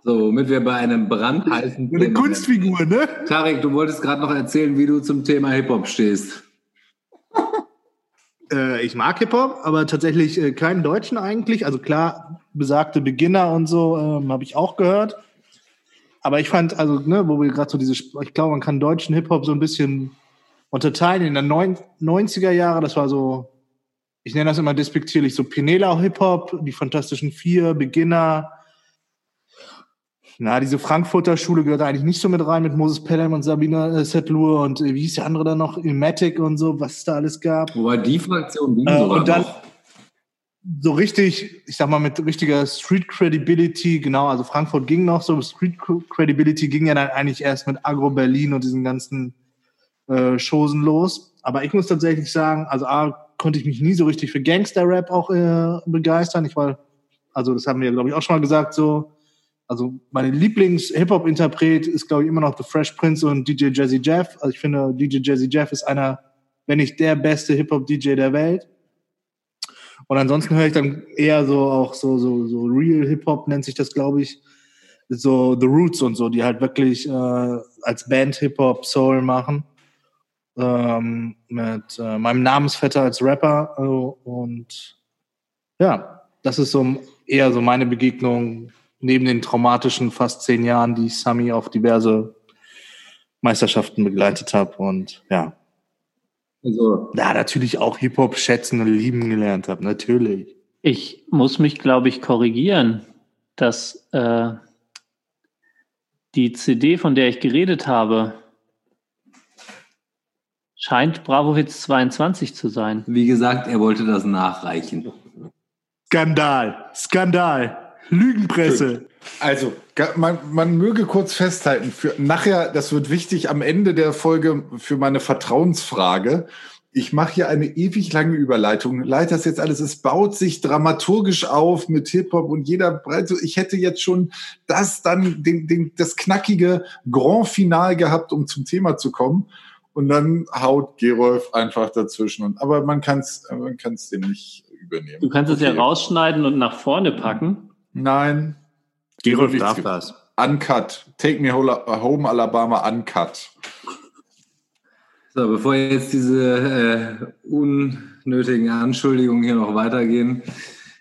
so, womit wir bei einem brandheißen eine Thema Kunstfigur, ne? Tarek, du wolltest gerade noch erzählen, wie du zum Thema Hip-Hop stehst. [laughs] Äh, ich mag Hip-Hop, aber tatsächlich äh, keinen Deutschen eigentlich. Also klar, besagte Beginner und so ähm, habe ich auch gehört. Aber ich fand, also, ne, wo wir gerade so diese, ich glaube, man kann deutschen Hip-Hop so ein bisschen unterteilen. In den neun- 90er Jahre, das war so, ich nenne das immer despektierlich, so Penela Hip-Hop, die Fantastischen Vier, Beginner. Na, diese Frankfurter Schule gehört eigentlich nicht so mit rein mit Moses Pelham und Sabina äh, Setlur und äh, wie hieß der andere dann noch? Ilmatic und so, was es da alles gab. Wobei die Fraktion ging Äh, sogar und dann noch. so richtig, ich sag mal, mit richtiger Street Credibility, genau, also Frankfurt ging noch so, Street Credibility ging ja dann eigentlich erst mit Agro Berlin und diesen ganzen äh, Chosen los. Aber ich muss tatsächlich sagen, also A, konnte ich mich nie so richtig für Gangster-Rap auch äh, begeistern. Ich war, also das haben wir, glaube ich, auch schon mal gesagt, so, also meine Lieblings-Hip-Hop-Interpret ist, glaube ich, immer noch The Fresh Prince und DJ Jazzy Jeff. Also ich finde, DJ Jazzy Jeff ist einer, wenn nicht der beste Hip-Hop-DJ der Welt. Und ansonsten höre ich dann eher so auch so, so, so Real Hip-Hop nennt sich das, glaube ich. So The Roots und so, die halt wirklich äh, als Band Hip-Hop Soul machen. Ähm, mit äh, meinem Namensvetter als Rapper. Äh, und ja, das ist so eher so meine Begegnung neben den traumatischen fast zehn Jahren, die ich Sami auf diverse Meisterschaften begleitet habe. Und ja, Also, da natürlich auch Hip-Hop schätzen und lieben gelernt habe, natürlich. ich muss mich, glaube ich, korrigieren, dass äh, die CD, von der ich geredet habe, scheint Bravo Hits 22 zu sein. wie gesagt, er wollte das nachreichen. Skandal, Skandal, Lügenpresse. Also, man, man möge kurz festhalten, für nachher, das wird wichtig am Ende der Folge für meine Vertrauensfrage. Ich mache hier eine ewig lange Überleitung, leite das jetzt alles, es baut sich dramaturgisch auf mit Hip-Hop und jeder breit. so, Ich hätte jetzt schon das dann, den, den, das knackige Grand Final gehabt, um zum Thema zu kommen. Und dann haut Gerolf einfach dazwischen. Und, aber man kann es man kann's dem nicht übernehmen. Du kannst es ja Okay. rausschneiden und nach vorne packen. Nein. Gerolf darf das. Uncut. Take me home, Alabama uncut. So, bevor jetzt diese äh, unnötigen Anschuldigungen hier noch weitergehen.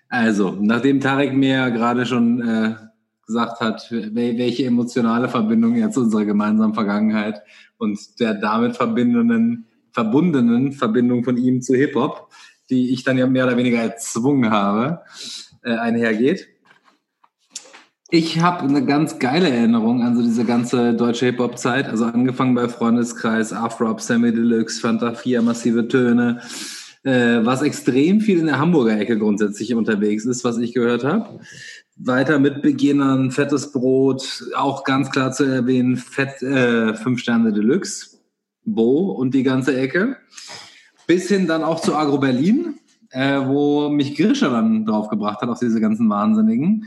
Also, nachdem Tarek mir ja gerade schon äh, gesagt hat, wel welche emotionale Verbindung er zu unserer gemeinsamen Vergangenheit und der damit verbindenden, verbundenen Verbindung von ihm zu Hip-Hop, die ich dann ja mehr oder weniger erzwungen habe, äh, einhergeht. Ich habe eine ganz geile Erinnerung an so diese ganze deutsche Hip-Hop-Zeit. Also angefangen bei Freundeskreis, Afrop, Sammy Deluxe, Fanta 4, massive Töne, äh, was extrem viel in der Hamburger Ecke grundsätzlich unterwegs ist, was ich gehört habe. Weiter mit Beginnern, Fettes Brot, auch ganz klar zu erwähnen, Fett, äh, Fünf Sterne Deluxe, Bo und die ganze Ecke. Bis hin dann auch zu Agro Berlin, äh, wo mich Grischer dann draufgebracht hat auf diese ganzen Wahnsinnigen.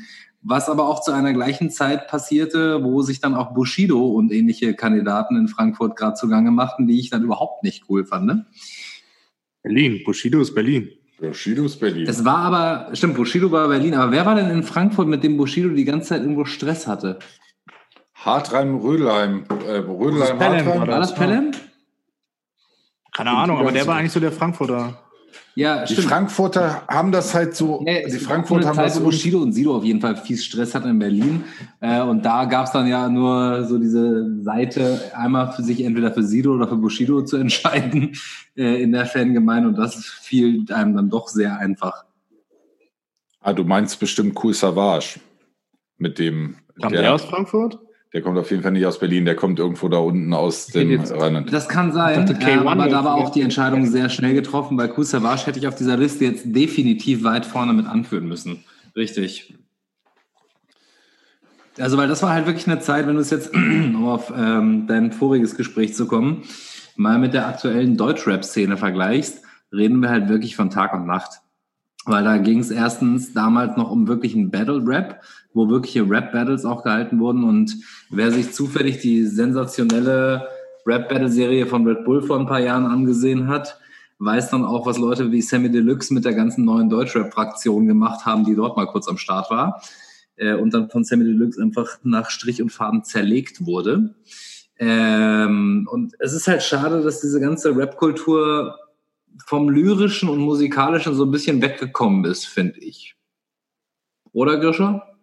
Was aber auch zu einer gleichen Zeit passierte, wo sich dann auch Bushido und ähnliche Kandidaten in Frankfurt gerade zugange machten, die ich dann überhaupt nicht cool fand. Ne? Berlin, Bushido ist Berlin. Bushido's Berlin. Es war aber, stimmt, Bushido war Berlin, aber wer war denn in Frankfurt, mit dem Bushido die ganze Zeit irgendwo Stress hatte? Hartreim, Rödelheim. Äh, Rödelheim, Pelham, Hartreim. oder? War das Pelham? Keine Ahnung, aber der war eigentlich so der Frankfurter. Ja, Die stimmt. Frankfurter haben das halt so, Nee, die Frankfurter haben Zeit, das wo Bushido und Sido auf jeden Fall fies Stress hatten in Berlin. Äh, und da gab es dann ja nur so diese Seite, einmal für sich entweder für Sido oder für Bushido zu entscheiden [laughs] äh, in der Fangemeinde. Und das fiel einem dann doch sehr einfach. Ah, du meinst bestimmt Cool Savage. Mit dem. Kam der, aus Frankfurt? Der kommt auf jeden Fall nicht aus Berlin, der kommt irgendwo da unten aus dem Rheinland. Das kann sein, dachte, äh, K1 aber da war auch die Entscheidung sehr schnell getroffen. Bei Savage hätte ich auf dieser Liste jetzt definitiv weit vorne mit anführen müssen. Richtig. Also, weil das war halt wirklich eine Zeit, wenn du es jetzt, [clears throat] um auf ähm, dein voriges Gespräch zu kommen, mal mit der aktuellen Deutschrap-Szene vergleichst, reden wir halt wirklich von Tag und Nacht. Weil da ging es erstens damals noch um wirklichen Battle-Rap, wo wirkliche Rap-Battles auch gehalten wurden. Und wer sich zufällig die sensationelle Rap-Battle-Serie von Red Bull vor ein paar Jahren angesehen hat, weiß dann auch, was Leute wie Sammy Deluxe mit der ganzen neuen Deutschrap-Fraktion gemacht haben, die dort mal kurz am Start war. Äh, und dann von Sammy Deluxe einfach nach Strich und Faden zerlegt wurde. Ähm, und es ist halt schade, dass diese ganze Rap-Kultur vom Lyrischen und Musikalischen so ein bisschen weggekommen ist, finde ich. Oder, Grisha?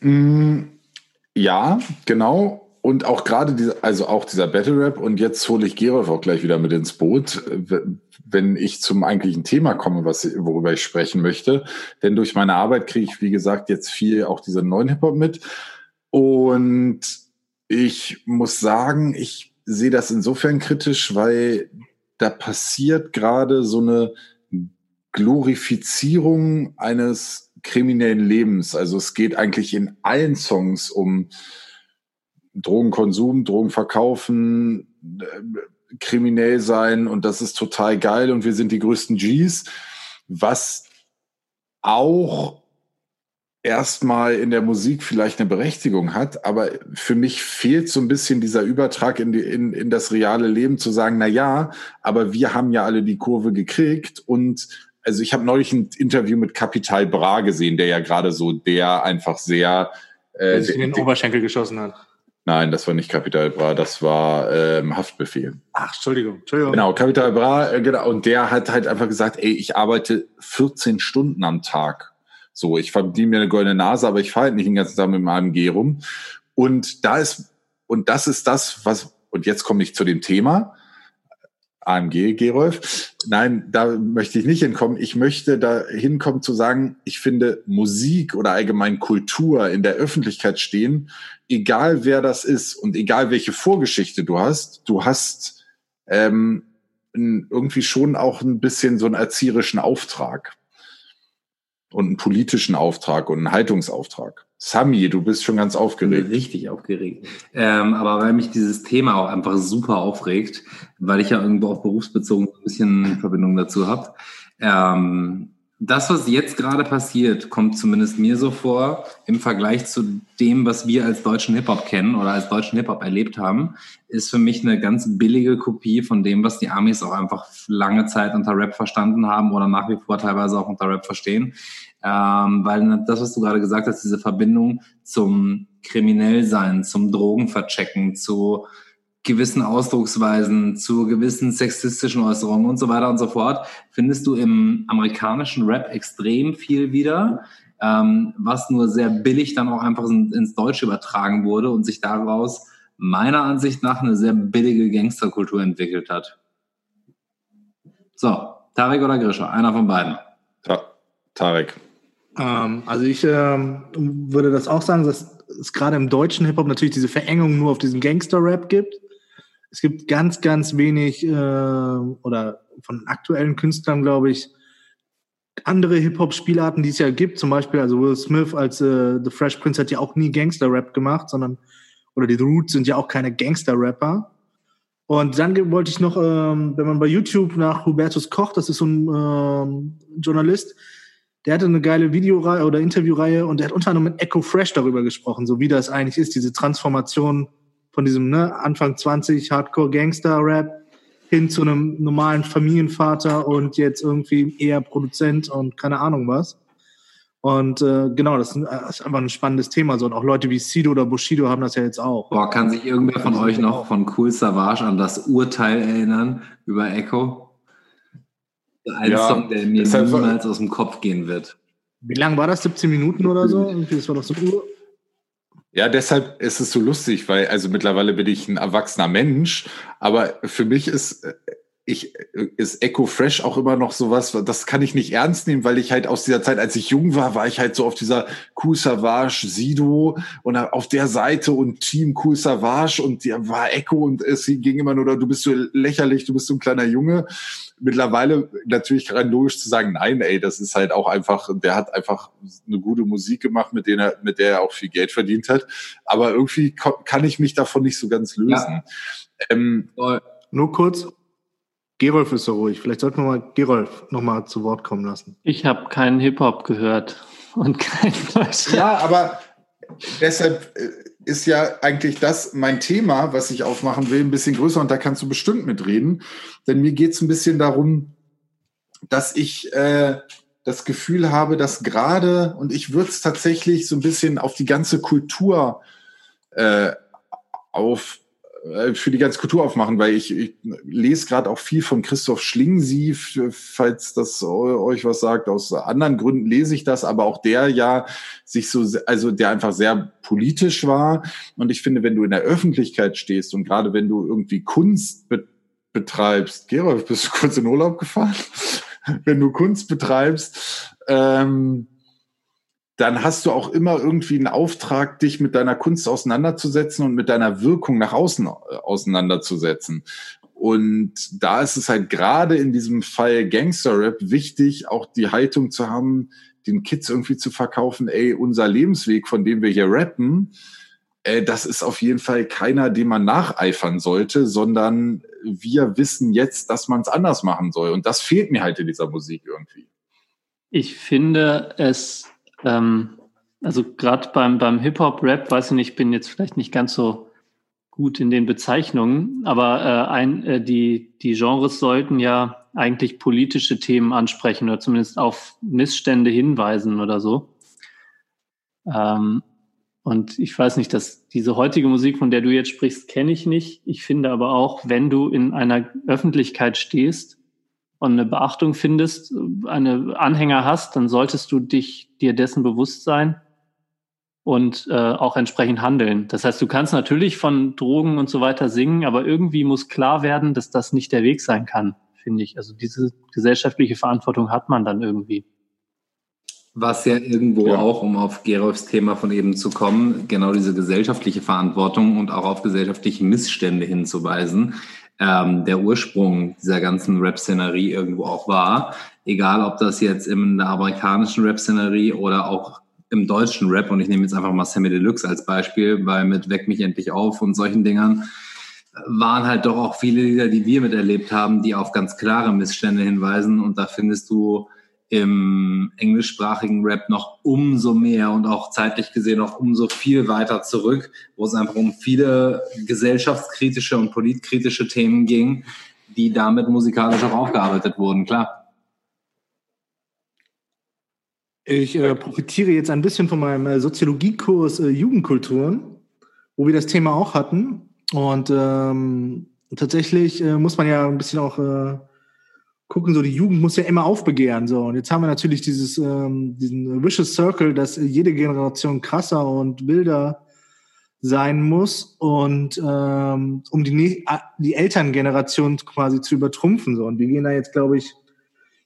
Mm, Ja, genau. Und auch gerade diese, also auch dieser Battle Rap und jetzt hole ich Gerolf auch gleich wieder mit ins Boot, wenn ich zum eigentlichen Thema komme, was, worüber ich sprechen möchte. Denn durch meine Arbeit kriege ich, wie gesagt, jetzt viel auch diesen neuen Hip-Hop mit. Und ich muss sagen, ich sehe das insofern kritisch, weil da passiert gerade so eine Glorifizierung eines kriminellen Lebens. Also es geht eigentlich in allen Songs um Drogenkonsum, Drogenverkaufen, äh, kriminell sein und das ist total geil und wir sind die größten Gs, was auch erstmal in der Musik vielleicht eine Berechtigung hat, aber für mich fehlt so ein bisschen dieser Übertrag in, die, in, in das reale Leben zu sagen, na ja, aber wir haben ja alle die Kurve gekriegt und also ich habe neulich ein Interview mit Capital Bra gesehen, der ja gerade so der einfach sehr äh, Der sich in den Oberschenkel geschossen hat. Nein, das war nicht Capital Bra, das war ähm, Haftbefehl. Ach, Entschuldigung. Entschuldigung. Genau, Capital Bra, äh, genau. Und der hat halt einfach gesagt, ey, ich arbeite 14 Stunden am Tag. So, ich verdiene mir eine goldene Nase, aber ich fahre halt nicht den ganzen Tag mit meinem AMG rum. Und da ist, und das ist das, was, und jetzt komme ich zu dem Thema. AMG, Gerolf. Nein, da möchte ich nicht hinkommen. Ich möchte da hinkommen zu sagen, ich finde Musik oder allgemein Kultur in der Öffentlichkeit stehen, egal wer das ist und egal welche Vorgeschichte du hast, du hast ähm, irgendwie schon auch ein bisschen so einen erzieherischen Auftrag und einen politischen Auftrag und einen Haltungsauftrag. Sami, du bist schon ganz aufgeregt. richtig aufgeregt. Ähm, aber weil mich dieses Thema auch einfach super aufregt, weil ich ja irgendwo auch berufsbezogen ein bisschen Verbindung dazu habe. Ähm, das, was jetzt gerade passiert, kommt zumindest mir so vor, im Vergleich zu dem, was wir als deutschen Hip-Hop kennen oder als deutschen Hip-Hop erlebt haben, ist für mich eine ganz billige Kopie von dem, was die Amis auch einfach lange Zeit unter Rap verstanden haben oder nach wie vor teilweise auch unter Rap verstehen. Ähm, weil das, was du gerade gesagt hast, diese Verbindung zum Kriminellsein, zum Drogenverchecken, zu gewissen Ausdrucksweisen, zu gewissen sexistischen Äußerungen und so weiter und so fort, findest du im amerikanischen Rap extrem viel wieder, ähm, was nur sehr billig dann auch einfach in, ins Deutsche übertragen wurde und sich daraus meiner Ansicht nach eine sehr billige Gangsterkultur entwickelt hat. So, Tarek oder Grisha, einer von beiden. Ta Tarek. Ähm, also ich ähm, würde das auch sagen, dass es gerade im deutschen Hip-Hop natürlich diese Verengung nur auf diesen Gangster-Rap gibt. Es gibt ganz, ganz wenig äh, oder von aktuellen Künstlern, glaube ich, andere Hip-Hop-Spielarten, die es ja gibt. Zum Beispiel, also Will Smith als äh, The Fresh Prince hat ja auch nie Gangster-Rap gemacht, sondern oder die Roots sind ja auch keine Gangster-Rapper. Und dann wollte ich noch, ähm, wenn man bei YouTube nach Hubertus Koch, das ist so ein ähm, Journalist, der hatte eine geile Videoreihe oder Interviewreihe und der hat unter anderem mit Echo Fresh darüber gesprochen, so wie das eigentlich ist, diese Transformation von diesem ne, Anfang 20 Hardcore Gangster Rap hin zu einem normalen Familienvater und jetzt irgendwie eher Produzent und keine Ahnung was. Und äh, genau, das das ist einfach ein spannendes Thema. So, und auch Leute wie Sido oder Bushido haben das ja jetzt auch. Boah, kann sich irgendwer von euch noch von Cool Savage an das Urteil erinnern über Echo? Ein Ja, Song, der mir deshalb- niemals aus dem Kopf gehen wird. Wie lang war das? 17 Minuten oder so? Irgendwie, Das war doch so. Ja, deshalb ist es so lustig, weil also mittlerweile bin ich ein erwachsener Mensch, aber für mich ist äh, ich, ist Echo Fresh auch immer noch sowas, das kann ich nicht ernst nehmen, weil ich halt aus dieser Zeit, als ich jung war, war ich halt so auf dieser Cool Savage Sido und auf der Seite und Team Cool Savage und der war Echo und es ging immer nur, du bist so lächerlich, du bist so ein kleiner Junge. Mittlerweile natürlich rein logisch zu sagen, nein, ey, das ist halt auch einfach, der hat einfach eine gute Musik gemacht, mit der er, mit der er auch viel Geld verdient hat. Aber irgendwie kann ich mich davon nicht so ganz lösen. Ja. Ähm, nur kurz, Gerolf ist so ruhig. Vielleicht sollten wir mal Gerolf nochmal zu Wort kommen lassen. Ich habe keinen Hip-Hop gehört und kein Deutsch. Ja, aber deshalb äh, ist ja eigentlich das mein Thema, was ich aufmachen will, ein bisschen größer und da kannst du bestimmt mitreden. Denn mir geht es ein bisschen darum, dass ich äh, das Gefühl habe, dass gerade, und ich würde es tatsächlich so ein bisschen auf die ganze Kultur äh, auf für die ganze Kultur aufmachen, weil ich, ich lese gerade auch viel von Christoph Schlingensief, falls das euch was sagt. Aus anderen Gründen lese ich das, aber auch der ja sich so, also der einfach sehr politisch war. Und ich finde, wenn du in der Öffentlichkeit stehst und gerade wenn du irgendwie Kunst be betreibst, Gerolf, bist du kurz in Urlaub gefahren? [laughs] wenn du Kunst betreibst, ähm, dann hast du auch immer irgendwie einen Auftrag, dich mit deiner Kunst auseinanderzusetzen und mit deiner Wirkung nach außen äh, auseinanderzusetzen. Und da ist es halt gerade in diesem Fall Gangster-Rap wichtig, auch die Haltung zu haben, den Kids irgendwie zu verkaufen, ey, unser Lebensweg, von dem wir hier rappen, äh, das ist auf jeden Fall keiner, dem man nacheifern sollte, sondern wir wissen jetzt, dass man es anders machen soll. Und das fehlt mir halt in dieser Musik irgendwie. Ich finde es ähm, also gerade beim, beim Hip-Hop-Rap, weiß ich nicht, ich bin jetzt vielleicht nicht ganz so gut in den Bezeichnungen, aber äh, ein, äh, die, die Genres sollten ja eigentlich politische Themen ansprechen oder zumindest auf Missstände hinweisen oder so. Ähm, und ich weiß nicht, dass diese heutige Musik, von der du jetzt sprichst, kenne ich nicht. Ich finde aber auch, wenn du in einer Öffentlichkeit stehst, und eine Beachtung findest, eine Anhänger hast, dann solltest du dich dir dessen bewusst sein und äh, auch entsprechend handeln. Das heißt, du kannst natürlich von Drogen und so weiter singen, aber irgendwie muss klar werden, dass das nicht der Weg sein kann, finde ich. Also diese gesellschaftliche Verantwortung hat man dann irgendwie. Was ja irgendwo ja. auch, um auf Gerolfs Thema von eben zu kommen, genau diese gesellschaftliche Verantwortung und auch auf gesellschaftliche Missstände hinzuweisen ähm, der Ursprung dieser ganzen Rap-Szenerie irgendwo auch war. Egal, ob das jetzt in der amerikanischen Rap-Szenerie oder auch im deutschen Rap, und ich nehme jetzt einfach mal Sammy Deluxe als Beispiel, weil mit Weck mich endlich auf und solchen Dingern waren halt doch auch viele Lieder, die wir miterlebt haben, die auf ganz klare Missstände hinweisen. Und da findest du im englischsprachigen Rap noch umso mehr und auch zeitlich gesehen noch umso viel weiter zurück, wo es einfach um viele gesellschaftskritische und politkritische Themen ging, die damit musikalisch auch aufgearbeitet wurden, klar. Ich äh, profitiere jetzt ein bisschen von meinem äh, Soziologiekurs äh, Jugendkulturen, wo wir das Thema auch hatten. Und ähm, tatsächlich äh, muss man ja ein bisschen auch äh, gucken, so die Jugend muss ja immer aufbegehren. So. Und jetzt haben wir natürlich dieses, ähm, diesen Vicious Circle, dass jede Generation krasser und wilder sein muss und ähm, um die, die Elterngeneration quasi zu übertrumpfen. So. Und wir gehen da jetzt, glaube ich,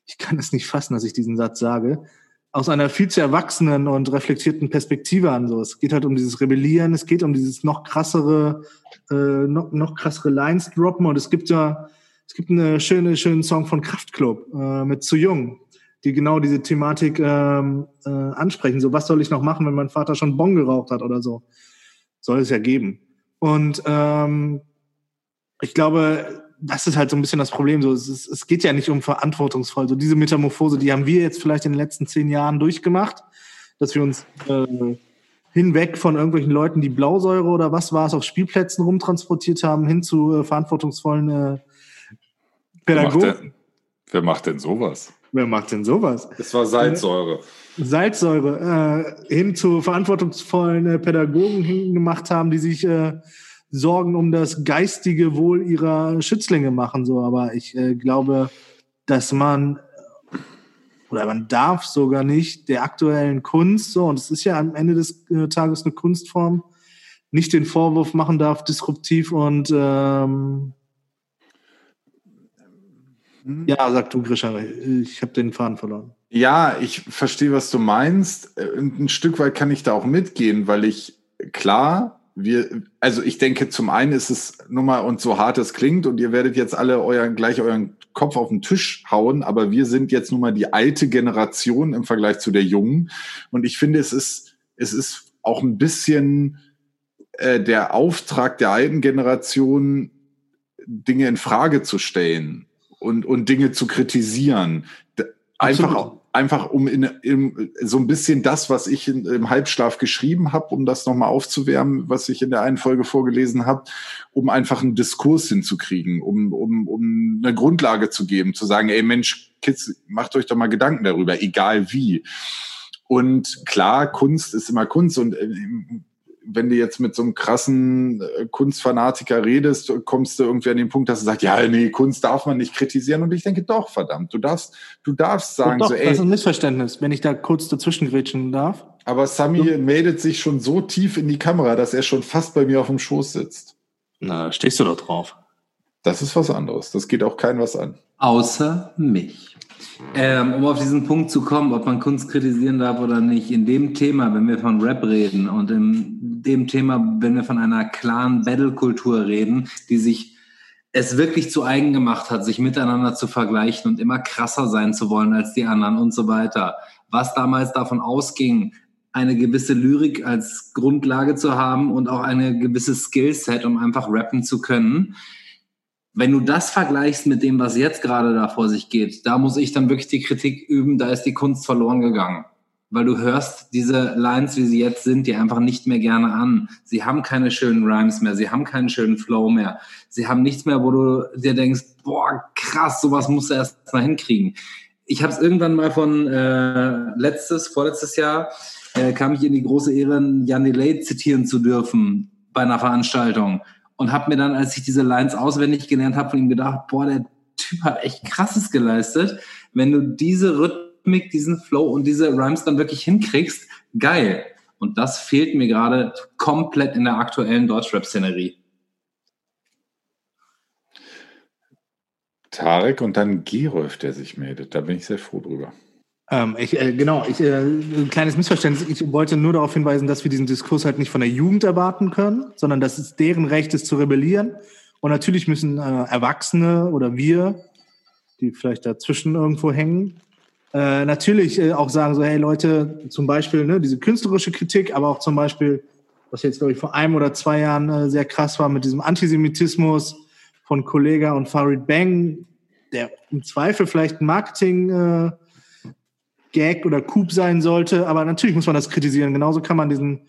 ich kann es nicht fassen, dass ich diesen Satz sage, aus einer viel zu erwachsenen und reflektierten Perspektive an. So. Es geht halt um dieses Rebellieren, es geht um dieses noch krassere, äh, noch, noch krassere Lines droppen und es gibt ja es gibt einen schöne, schönen Song von Kraftklub äh, mit Zu Jung, die genau diese Thematik ähm, äh, ansprechen. So, was soll ich noch machen, wenn mein Vater schon Bon geraucht hat oder so? Soll es ja geben. Und ähm, ich glaube, das ist halt so ein bisschen das Problem. So, es, ist, es geht ja nicht um verantwortungsvoll. So diese Metamorphose, die haben wir jetzt vielleicht in den letzten zehn Jahren durchgemacht, dass wir uns äh, hinweg von irgendwelchen Leuten, die Blausäure oder was war es auf Spielplätzen rumtransportiert haben, hin zu äh, verantwortungsvollen äh, Pädagogen. Wer macht, denn, wer macht denn sowas? Wer macht denn sowas? Es war Salzsäure. Äh, Salzsäure. Äh, hin zu verantwortungsvollen äh, Pädagogen hingemacht haben, die sich äh, Sorgen um das geistige Wohl ihrer Schützlinge machen. So, aber ich äh, glaube, dass man oder man darf sogar nicht der aktuellen Kunst, so, und es ist ja am Ende des äh, Tages eine Kunstform, nicht den Vorwurf machen darf, disruptiv und ähm, Ja, sag du, Grisha, ich habe den Faden verloren. Ja, ich verstehe, was du meinst. Ein Stück weit kann ich da auch mitgehen, weil ich klar, wir, also ich denke, zum einen ist es nur mal und so hart es klingt und ihr werdet jetzt alle euren, gleich euren Kopf auf den Tisch hauen, aber wir sind jetzt nun mal die alte Generation im Vergleich zu der jungen. Und ich finde, es ist, es ist auch ein bisschen äh, der Auftrag der alten Generation, Dinge in Frage zu stellen und, und Dinge zu kritisieren. Einfach, einfach um in, in, so ein bisschen das, was ich in, im Halbschlaf geschrieben habe, um das nochmal aufzuwärmen, was ich in der einen Folge vorgelesen habe, um einfach einen Diskurs hinzukriegen, um, um, um eine Grundlage zu geben, zu sagen, ey Mensch, Kids, macht euch doch mal Gedanken darüber, egal wie. Und klar, Kunst ist immer Kunst und äh, wenn du jetzt mit so einem krassen äh, Kunstfanatiker redest, kommst du irgendwie an den Punkt, dass du sagst, ja, nee, Kunst darf man nicht kritisieren. Und ich denke, doch, verdammt, du darfst, du darfst sagen, doch, so, ey. Das ist ein Missverständnis, wenn ich da kurz dazwischen grätschen darf. Aber Sami so. meldet sich schon so tief in die Kamera, dass er schon fast bei mir auf dem Schoß sitzt. Na, stehst du doch drauf. Das ist was anderes. Das geht auch kein was an. Außer mich. Ähm, um auf diesen Punkt zu kommen, ob man Kunst kritisieren darf oder nicht, in dem Thema, wenn wir von Rap reden und in dem Thema, wenn wir von einer klaren Battle-Kultur reden, die sich es wirklich zu eigen gemacht hat, sich miteinander zu vergleichen und immer krasser sein zu wollen als die anderen und so weiter. Was damals davon ausging, eine gewisse Lyrik als Grundlage zu haben und auch eine gewisse Skillset, um einfach rappen zu können. Wenn du das vergleichst mit dem, was jetzt gerade da vor sich geht, da muss ich dann wirklich die Kritik üben, da ist die Kunst verloren gegangen weil du hörst diese Lines, wie sie jetzt sind, die einfach nicht mehr gerne an. Sie haben keine schönen Rhymes mehr, sie haben keinen schönen Flow mehr. Sie haben nichts mehr, wo du dir denkst, boah, krass, sowas musst du erst mal hinkriegen. Ich habe es irgendwann mal von äh, letztes, vorletztes Jahr, äh, kam ich in die große Ehre, Jan Delay zitieren zu dürfen bei einer Veranstaltung und habe mir dann, als ich diese Lines auswendig gelernt habe, von ihm gedacht, boah, der Typ hat echt krasses geleistet. Wenn du diese Rhythmik, diesen Flow und diese Rhymes dann wirklich hinkriegst, geil. Und das fehlt mir gerade komplett in der aktuellen Deutschrap-Szenerie. Tarek und dann Gerolf, der sich meldet. Da bin ich sehr froh drüber. Ähm, ich, äh, genau, ich, äh, ein kleines Missverständnis. Ich wollte nur darauf hinweisen, dass wir diesen Diskurs halt nicht von der Jugend erwarten können, sondern dass es deren Recht ist zu rebellieren. Und natürlich müssen äh, Erwachsene oder wir, die vielleicht dazwischen irgendwo hängen, äh, natürlich äh, auch sagen so, hey Leute, zum Beispiel ne, diese künstlerische Kritik, aber auch zum Beispiel, was jetzt glaube ich vor einem oder zwei Jahren äh, sehr krass war mit diesem Antisemitismus von Kollega und Farid Bang, der im Zweifel vielleicht Marketing äh, Gag oder Coup sein sollte, aber natürlich muss man das kritisieren. Genauso kann man diesen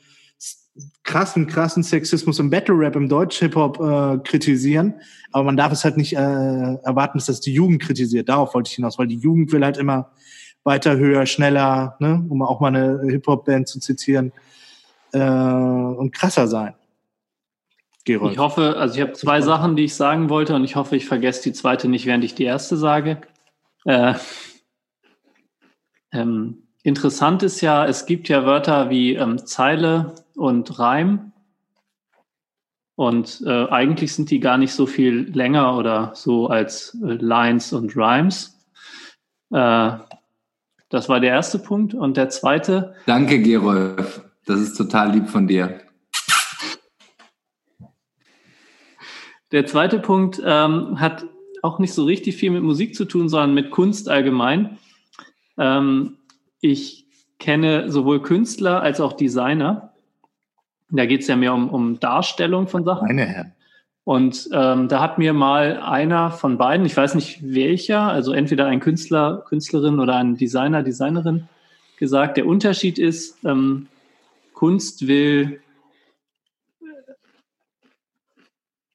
krassen, krassen Sexismus im Battle Rap, im Deutsch-Hip-Hop äh, kritisieren. Aber man darf es halt nicht äh, erwarten, dass das die Jugend kritisiert. Darauf wollte ich hinaus, weil die Jugend will halt immer weiter, höher, schneller, ne? um auch mal eine Hip-Hop-Band zu zitieren, äh, und krasser sein. Gerold. Ich hoffe, also ich habe zwei Sachen, die ich sagen wollte und ich hoffe, ich vergesse die zweite nicht, während ich die erste sage. Äh, ähm, interessant ist ja, es gibt ja Wörter wie ähm, Zeile und Reim. Und äh, eigentlich sind die gar nicht so viel länger oder so als äh, Lines und Rhymes. Äh, das war der erste Punkt. Und der zweite. Danke, Gerolf. Das ist total lieb von dir. Der zweite Punkt ähm, hat auch nicht so richtig viel mit Musik zu tun, sondern mit Kunst allgemein. Ähm, ich kenne sowohl Künstler als auch Designer. Da geht es ja mehr um, um Darstellung von Sachen. Meine Herren. Und ähm, da hat mir mal einer von beiden, ich weiß nicht welcher, also entweder ein Künstler, Künstlerin oder ein Designer, Designerin, gesagt, der Unterschied ist, ähm, Kunst will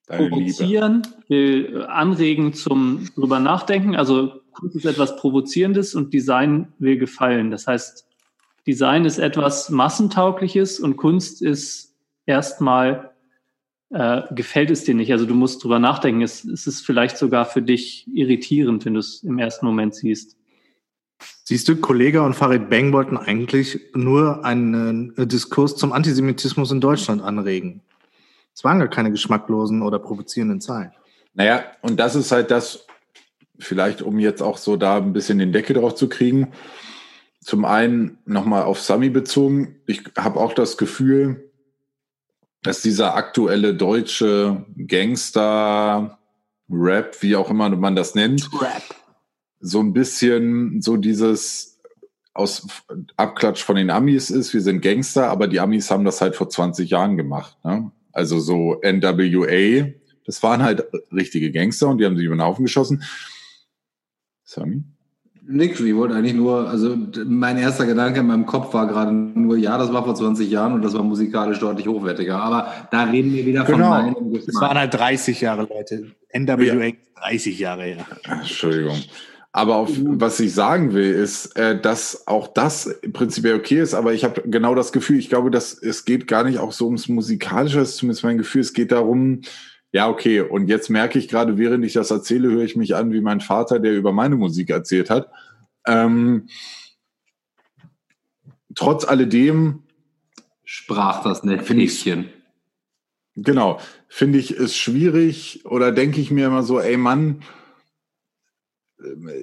Deine provozieren, Liebe. will anregen zum drüber nachdenken. Also Kunst ist etwas Provozierendes und Design will gefallen. Das heißt, Design ist etwas Massentaugliches und Kunst ist erstmal äh, gefällt es dir nicht. Also du musst drüber nachdenken. Es, es ist vielleicht sogar für dich irritierend, wenn du es im ersten Moment siehst. Siehst du, Kollege und Farid Bang wollten eigentlich nur einen äh, Diskurs zum Antisemitismus in Deutschland anregen. Es waren gar keine geschmacklosen oder provozierenden Zahlen. Naja, und das ist halt das, vielleicht um jetzt auch so da ein bisschen den Deckel drauf zu kriegen. Zum einen nochmal auf Sami bezogen. Ich habe auch das Gefühl, dass dieser aktuelle deutsche Gangster, Rap, wie auch immer man das nennt, Rap. so ein bisschen so dieses aus Abklatsch von den Amis ist, wir sind Gangster, aber die Amis haben das halt vor 20 Jahren gemacht. Ne? Also so NWA, das waren halt richtige Gangster und die haben sich über den Haufen geschossen. Sami? Nix, ich wollte eigentlich nur, also mein erster Gedanke in meinem Kopf war gerade nur, ja, das war vor 20 Jahren und das war musikalisch deutlich hochwertiger. Aber da reden wir wieder genau. von meinem Geschmack. Das waren halt 30 Jahre, Leute. NWA ja. 30 Jahre her. Entschuldigung. Aber auf, was ich sagen will, ist, äh, dass auch das prinzipiell okay ist, aber ich habe genau das Gefühl, ich glaube, dass es geht gar nicht auch so ums Musikalische, das ist zumindest mein Gefühl, es geht darum, ja, okay. Und jetzt merke ich gerade, während ich das erzähle, höre ich mich an wie mein Vater, der über meine Musik erzählt hat. Ähm, trotz alledem sprach das Näschen. Genau, finde ich es schwierig oder denke ich mir immer so, ey Mann,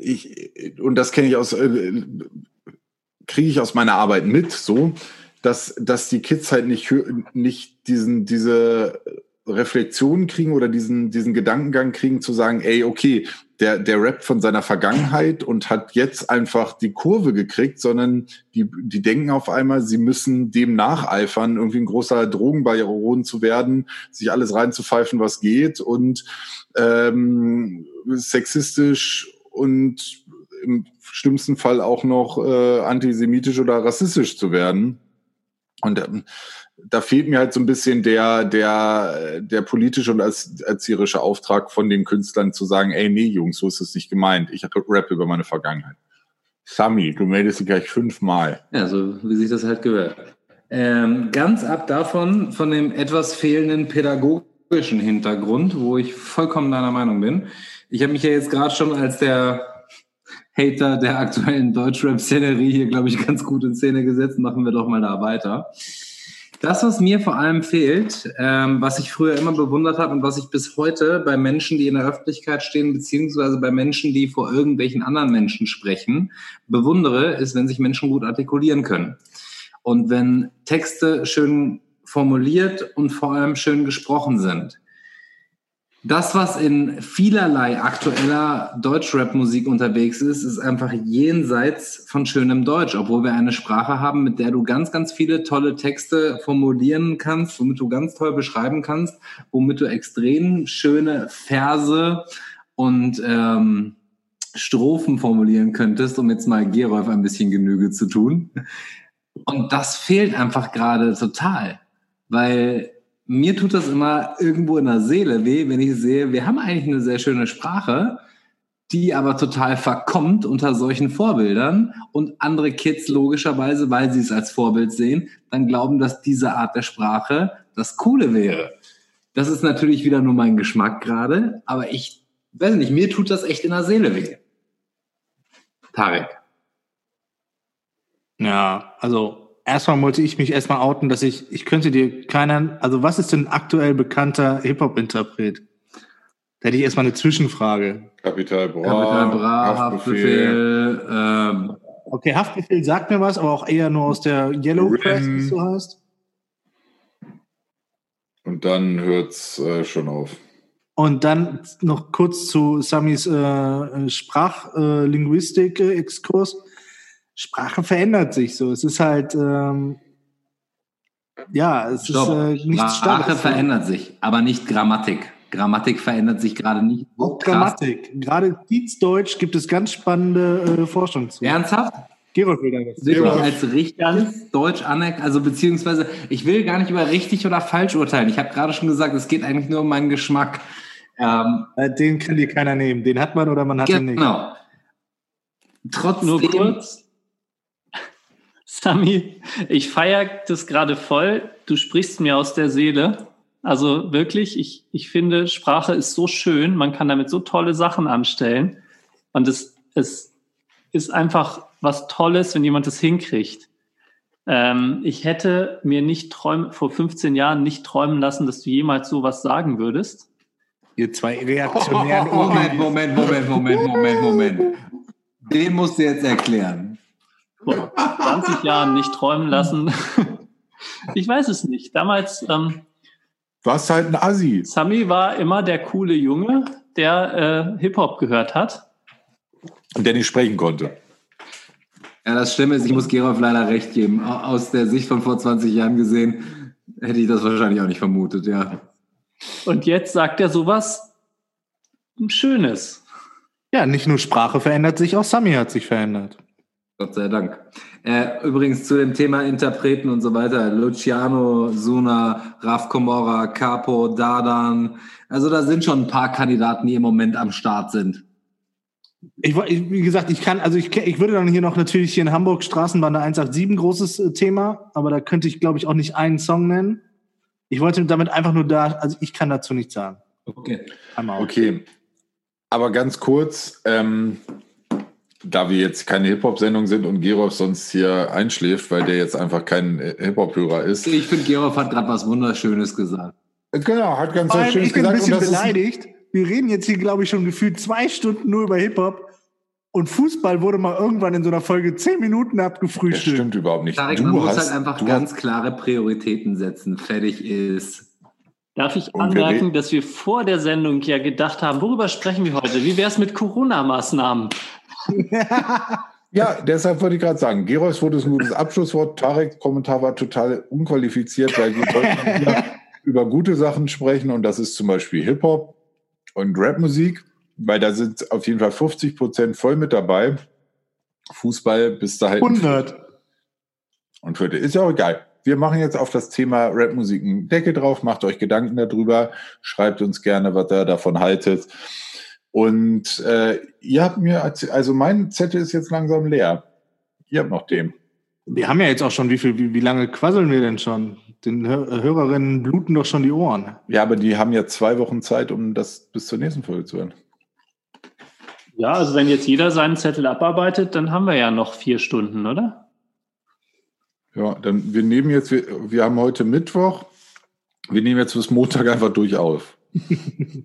ich, und das kenne ich aus, äh, kriege ich aus meiner Arbeit mit, so, dass, dass die Kids halt nicht, nicht diesen, diese Reflexion kriegen oder diesen, diesen Gedankengang kriegen zu sagen, ey, okay, der, der rappt von seiner Vergangenheit und hat jetzt einfach die Kurve gekriegt, sondern die, die denken auf einmal, sie müssen dem nacheifern, irgendwie ein großer Drogenbaron zu werden, sich alles reinzupfeifen, was geht und ähm, sexistisch und im schlimmsten Fall auch noch äh, antisemitisch oder rassistisch zu werden. Und ähm, da fehlt mir halt so ein bisschen der, der, der politische und erzieherische Auftrag von den Künstlern zu sagen, ey, nee, Jungs, so ist es nicht gemeint. Ich rap über meine Vergangenheit. Sami, du meldest dich gleich fünfmal. Ja, so wie sich das halt gehört. Ähm, ganz ab davon, von dem etwas fehlenden pädagogischen Hintergrund, wo ich vollkommen deiner Meinung bin. Ich habe mich ja jetzt gerade schon als der Hater der aktuellen Deutschrap-Szenerie hier, glaube ich, ganz gut in Szene gesetzt. Machen wir doch mal da weiter. Das, was mir vor allem fehlt, ähm, was ich früher immer bewundert habe und was ich bis heute bei Menschen, die in der Öffentlichkeit stehen, beziehungsweise bei Menschen, die vor irgendwelchen anderen Menschen sprechen, bewundere, ist, wenn sich Menschen gut artikulieren können. Und wenn Texte schön formuliert und vor allem schön gesprochen sind das, was in vielerlei aktueller Deutschrap-Musik unterwegs ist, ist einfach jenseits von schönem Deutsch, obwohl wir eine Sprache haben, mit der du ganz, ganz viele tolle Texte formulieren kannst, womit du ganz toll beschreiben kannst, womit du extrem schöne Verse und ähm, Strophen formulieren könntest, um jetzt mal Gerolf ein bisschen Genüge zu tun. Und das fehlt einfach gerade total, weil mir tut das immer irgendwo in der Seele weh, wenn ich sehe, wir haben eigentlich eine sehr schöne Sprache, die aber total verkommt unter solchen Vorbildern und andere Kids logischerweise, weil sie es als Vorbild sehen, dann glauben, dass diese Art der Sprache das Coole wäre. Das ist natürlich wieder nur mein Geschmack gerade, aber ich weiß nicht, mir tut das echt in der Seele weh. Tarek. Ja, also erstmal wollte ich mich erstmal outen, dass ich, ich könnte dir keinen, also was ist denn aktuell bekannter Hip-Hop-Interpret? Da hätte ich erstmal eine Zwischenfrage. Kapital Bra, Kapital Bra Haftbefehl. Haftbefehl ähm. Okay, Haftbefehl sagt mir was, aber auch eher nur aus der Yellow Press, wie es so heißt. Und dann hört's äh, schon auf. Und dann noch kurz zu Samis äh, Sprachlinguistik-Exkurs. Sprache verändert sich so. Es ist halt, ähm, ja, es Stopp. ist äh, nichts Sprache Starres. verändert sich, aber nicht Grammatik. Grammatik verändert sich gerade nicht. So Auch Grammatik. Gerade Dienstdeutsch gibt es ganz spannende äh, Forschung zu. Ernsthaft? Gerold will da was. Wirklich als richtig Deutsch anerkannt, also beziehungsweise ich will gar nicht über richtig oder falsch urteilen. Ich habe gerade schon gesagt, es geht eigentlich nur um meinen Geschmack. Ähm, äh, den kann dir keiner nehmen. Den hat man oder man hat genau. ihn nicht. Genau. Trotzdem, nur kurz, Sami, ich feiere das gerade voll. Du sprichst mir aus der Seele. Also wirklich, ich, ich finde, Sprache ist so schön. Man kann damit so tolle Sachen anstellen. Und es, es ist einfach was Tolles, wenn jemand das hinkriegt. Ähm, ich hätte mir nicht träumen, vor 15 Jahren nicht träumen lassen, dass du jemals sowas sagen würdest. Ihr zwei reaktionären [laughs] Moment, Moment, Moment, Moment, Moment, Moment. Den musst du jetzt erklären. Vor 20 Jahren nicht träumen lassen. [laughs] Ich weiß es nicht. Damals, ähm, Du hast halt ein Assi. Sami war immer der coole Junge, der äh, Hip-Hop gehört hat. Und der nicht sprechen konnte. Ja, das Schlimme ist, ich muss Gerolf leider recht geben. Au- Aus der Sicht von vor 20 Jahren gesehen, hätte ich das wahrscheinlich auch nicht vermutet, ja. Und jetzt sagt er sowas Schönes. Ja, nicht nur Sprache verändert sich, auch Sami hat sich verändert. Gott sei Dank. Äh, übrigens zu dem Thema Interpreten und so weiter. Luciano, Suna, Raf Komora, Capo, Dardan. Also da sind schon ein paar Kandidaten, die im Moment am Start sind. Ich, wie gesagt, ich kann, also ich, ich würde dann hier noch natürlich hier in Hamburg Straßenbahn 187 großes äh, Thema, aber da könnte ich, glaube ich, auch nicht einen Song nennen. Ich wollte damit einfach nur da, also ich kann dazu nichts sagen. Okay. Okay. Aber ganz kurz, ähm, da wir jetzt keine Hip-Hop-Sendung sind und Gerolf sonst hier einschläft, weil der jetzt einfach kein Hip-Hop-Hörer ist. Ich finde, Gerolf hat gerade was Wunderschönes gesagt. Genau, hat ganz was Schönes ich bin ein gesagt. bisschen das beleidigt. Wir reden jetzt hier, glaube ich, schon gefühlt zwei Stunden nur über Hip-Hop. Und Fußball wurde mal irgendwann in so einer Folge zehn Minuten Das abgefrühstückt. stimmt überhaupt nicht. Tarek, Du man muss hast- halt einfach ganz klare Prioritäten setzen. Fertig ist. Darf ich anmerken, dass wir vor der Sendung ja gedacht haben, worüber sprechen wir heute? Wie wäre es mit Corona-Maßnahmen? [laughs] Ja, deshalb wollte ich gerade sagen, Gerolf wurde ein gutes Abschlusswort. Tareks Kommentar war total unqualifiziert, weil wir wollten hier [laughs] über gute Sachen sprechen und das ist zum Beispiel Hip-Hop und Rapmusik, weil da sind auf jeden Fall 50 Prozent voll mit dabei. Fußball bis da halt. 100. Und Vierte. Ist ja auch egal. Wir machen jetzt auf das Thema Rapmusik einen Deckel drauf, macht euch Gedanken darüber, schreibt uns gerne, was ihr davon haltet. Und äh, ihr habt mir, also mein Zettel ist jetzt langsam leer. Ihr habt noch den. Wir haben ja jetzt auch schon, wie viel, wie, wie lange quasseln wir denn schon? Den Hör Hörerinnen bluten doch schon die Ohren. Ja, aber die haben ja zwei Wochen Zeit, um das bis zur nächsten Folge zu hören. Ja, also wenn jetzt jeder seinen Zettel abarbeitet, dann haben wir ja noch vier Stunden, oder? Ja, dann wir nehmen jetzt, wir, wir haben heute Mittwoch, wir nehmen jetzt bis Montag einfach durch auf. [laughs]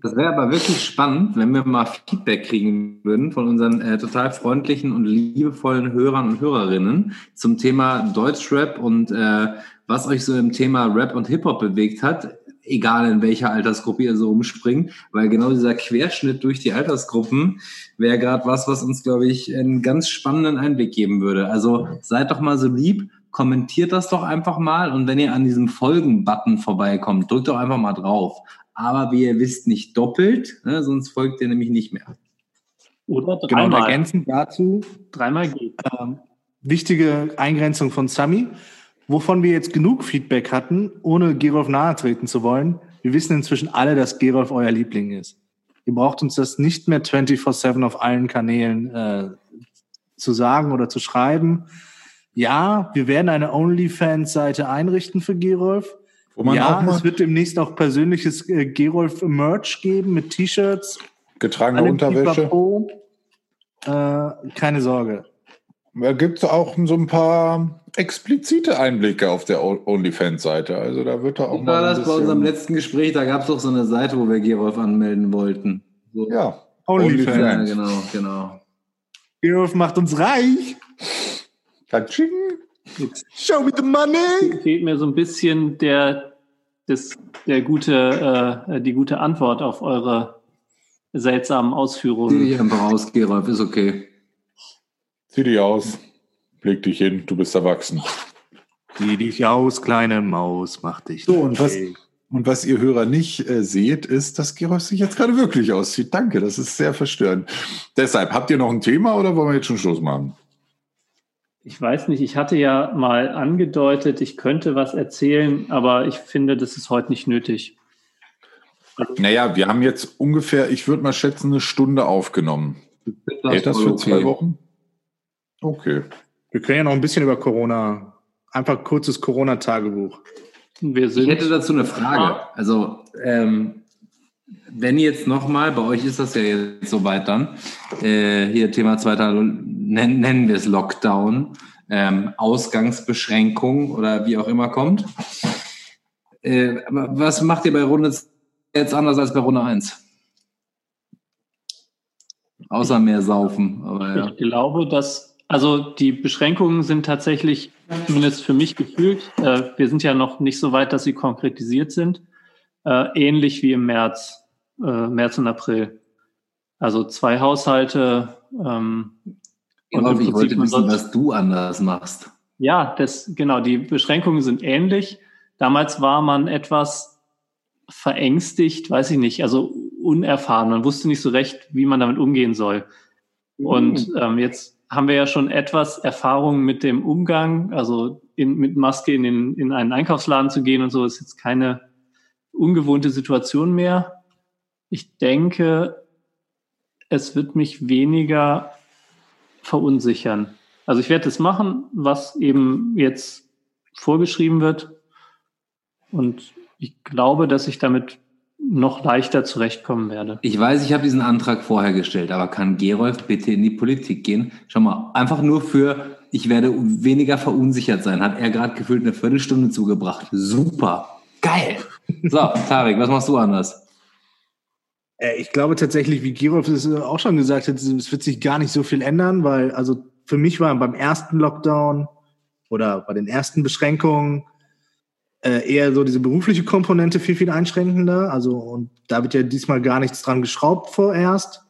Das wäre aber wirklich spannend, wenn wir mal Feedback kriegen würden von unseren äh, total freundlichen und liebevollen Hörern und Hörerinnen zum Thema Deutschrap und äh, was euch so im Thema Rap und Hip-Hop bewegt hat, egal in welcher Altersgruppe ihr so umspringt, weil genau dieser Querschnitt durch die Altersgruppen wäre gerade was, was uns, glaube ich, einen ganz spannenden Einblick geben würde. Also seid doch mal so lieb, kommentiert das doch einfach mal und wenn ihr an diesem Folgen-Button vorbeikommt, drückt doch einfach mal drauf. Aber wie ihr wisst, nicht doppelt, ne, sonst folgt ihr nämlich nicht mehr. Oder Genau, und dreimal. ergänzend dazu dreimal geht. ähm, wichtige Eingrenzung von Sami, wovon wir jetzt genug Feedback hatten, ohne Gerolf nahe treten zu wollen. Wir wissen inzwischen alle, dass Gerolf euer Liebling ist. Ihr braucht uns das nicht mehr 24-7 auf allen Kanälen äh, zu sagen oder zu schreiben. Ja, wir werden eine OnlyFans-Seite einrichten für Gerolf. Wo man ja, auch mal es wird demnächst auch persönliches äh, Gerolf-Merch geben mit T-Shirts. getragene Unterwäsche. Äh, keine Sorge. Da gibt es auch so ein paar explizite Einblicke auf der OnlyFans-Seite. Also da wird da auch Wie war mal ein das bei unserem letzten Gespräch? Da gab es doch so eine Seite, wo wir Gerolf anmelden wollten. So. Ja, ja, OnlyFans. genau, genau. Gerolf macht uns reich. Katsching. Show me the money. Fehlt mir so ein bisschen der, das, der gute, äh, die gute Antwort auf eure seltsamen Zieh Ausführungen. dich einfach aus, Gerolf, ist okay. Zieh dich aus. Leg dich hin, du bist erwachsen. Sieh dich aus, kleine Maus, mach dich. So, und was-. Und was ihr Hörer nicht äh, seht, ist, dass Gerolf sich jetzt gerade wirklich auszieht. Danke, das ist sehr verstörend. Deshalb, habt ihr noch ein Thema oder wollen wir jetzt schon Schluss machen? Ich weiß nicht, ich hatte ja mal angedeutet, ich könnte was erzählen, aber ich finde, das ist heute nicht nötig. Naja, wir haben jetzt ungefähr, ich würde mal schätzen, eine Stunde aufgenommen. Das Hält das für zwei okay. Wochen? Okay. Wir können ja noch ein bisschen über Corona. Einfach kurzes Corona-Tagebuch. Ich hätte dazu eine Frage. Also, ähm, wenn jetzt nochmal, bei euch ist das ja jetzt soweit dann, äh, hier Thema zweiter, nennen, nennen wir es Lockdown, ähm, Ausgangsbeschränkung oder wie auch immer kommt. Äh, was macht ihr bei Runde jetzt anders als bei Runde 1? Außer mehr saufen. Ja. Ich glaube, dass, also die Beschränkungen sind tatsächlich, zumindest für mich gefühlt, äh, wir sind ja noch nicht so weit, dass sie konkretisiert sind, äh, ähnlich wie im März, äh, März und April. Also zwei Haushalte. Ähm, und im ich wollte wissen, was du anders machst. Ja, das, genau, die Beschränkungen sind ähnlich. Damals war man etwas verängstigt, weiß ich nicht, also unerfahren. Man wusste nicht so recht, wie man damit umgehen soll. Und ähm, jetzt haben wir ja schon etwas Erfahrung mit dem Umgang, also in, mit Maske in, den, in einen Einkaufsladen zu gehen und so, ist jetzt keine ungewohnte Situation mehr. Ich denke, es wird mich weniger verunsichern. Also ich werde das machen, was eben jetzt vorgeschrieben wird. Und ich glaube, dass ich damit noch leichter zurechtkommen werde. Ich weiß, ich habe diesen Antrag vorher gestellt, aber kann Gerolf bitte in die Politik gehen? Schau mal, einfach nur für, ich werde weniger verunsichert sein, hat er gerade gefühlt eine Viertelstunde zugebracht. Super. Geil. So, Tarek, was machst du anders? Äh, Ich glaube tatsächlich, wie Girov es auch schon gesagt hat, es wird sich gar nicht so viel ändern, weil also für mich war beim ersten Lockdown oder bei den ersten Beschränkungen äh, eher so diese berufliche Komponente viel, viel einschränkender. Also, und da wird ja diesmal gar nichts dran geschraubt vorerst.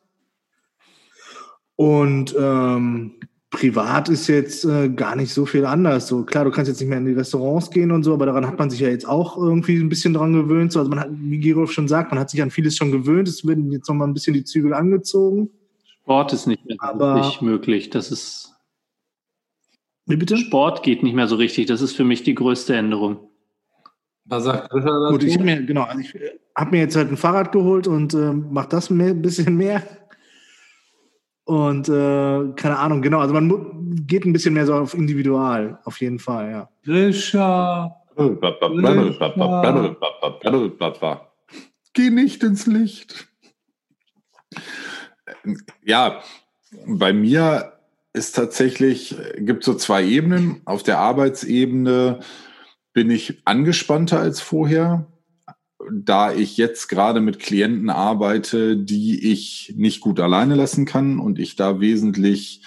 Und ähm, privat ist jetzt äh, gar nicht so viel anders. So klar, du kannst jetzt nicht mehr in die Restaurants gehen und so, aber daran hat man sich ja jetzt auch irgendwie ein bisschen dran gewöhnt. So, also man hat, wie Girov schon sagt, man hat sich an vieles schon gewöhnt. Es werden jetzt noch mal ein bisschen die Zügel angezogen. Sport ist nicht mehr so Aber- richtig möglich. Das ist Wie bitte? Sport geht nicht mehr so richtig. Das ist für mich die größte Änderung. Was sagt Grisha dazu? Gut, ich habe mir genau, also ich habe mir jetzt halt ein Fahrrad geholt und ähm, mache das mehr, ein [laughs] bisschen mehr. Und äh, keine Ahnung, genau, also man geht ein bisschen mehr so auf individual, auf jeden Fall, ja. Grisha. Geh nicht ins Licht. Ja, bei mir ist tatsächlich, gibt so zwei Ebenen. Auf der Arbeitsebene bin ich angespannter als vorher, da ich jetzt gerade mit Klienten arbeite, die ich nicht gut alleine lassen kann und ich da wesentlich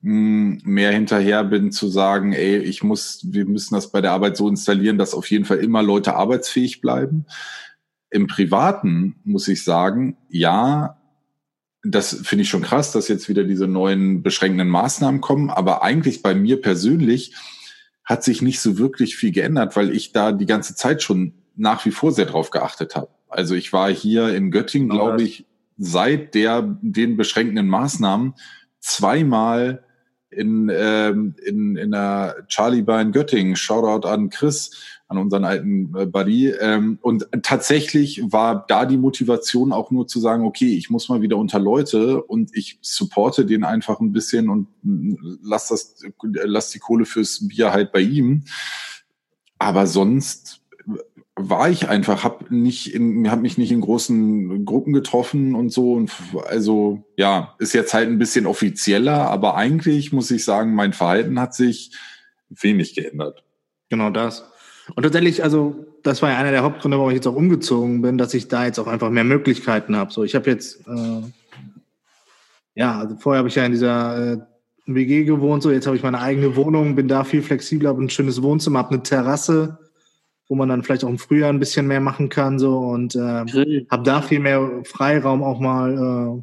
mh, mehr hinterher bin zu sagen, ey, ich muss, wir müssen das bei der Arbeit so installieren, dass auf jeden Fall immer Leute arbeitsfähig bleiben. Im Privaten muss ich sagen, ja, das finde ich schon krass, dass jetzt wieder diese neuen beschränkenden Maßnahmen kommen. Aber eigentlich bei mir persönlich hat sich nicht so wirklich viel geändert, weil ich da die ganze Zeit schon nach wie vor sehr drauf geachtet habe. Also ich war hier in Göttingen, glaube ich, seit der den beschränkenden Maßnahmen zweimal in, ähm, in, in der Charlie Bar in Göttingen. Shoutout an Chris, an unseren alten äh, Buddy. Ähm, und tatsächlich war da die Motivation auch nur zu sagen, okay, ich muss mal wieder unter Leute und ich supporte den einfach ein bisschen und mm, lass das, lass die Kohle fürs Bier halt bei ihm. Aber sonst war ich einfach, hab nicht in, hab mich nicht in großen Gruppen getroffen und so. Und also ja, ist jetzt halt ein bisschen offizieller, aber eigentlich muss ich sagen, mein Verhalten hat sich wenig geändert. Genau das. Und tatsächlich, also das war ja einer der Hauptgründe, warum ich jetzt auch umgezogen bin, dass ich da jetzt auch einfach mehr Möglichkeiten habe. So, ich habe jetzt, äh, ja, also vorher habe ich ja in dieser äh, WG gewohnt, so jetzt habe ich meine eigene Wohnung, bin da viel flexibler, habe ein schönes Wohnzimmer, habe eine Terrasse, wo man dann vielleicht auch im Frühjahr ein bisschen mehr machen kann, so und äh, habe da viel mehr Freiraum auch mal äh,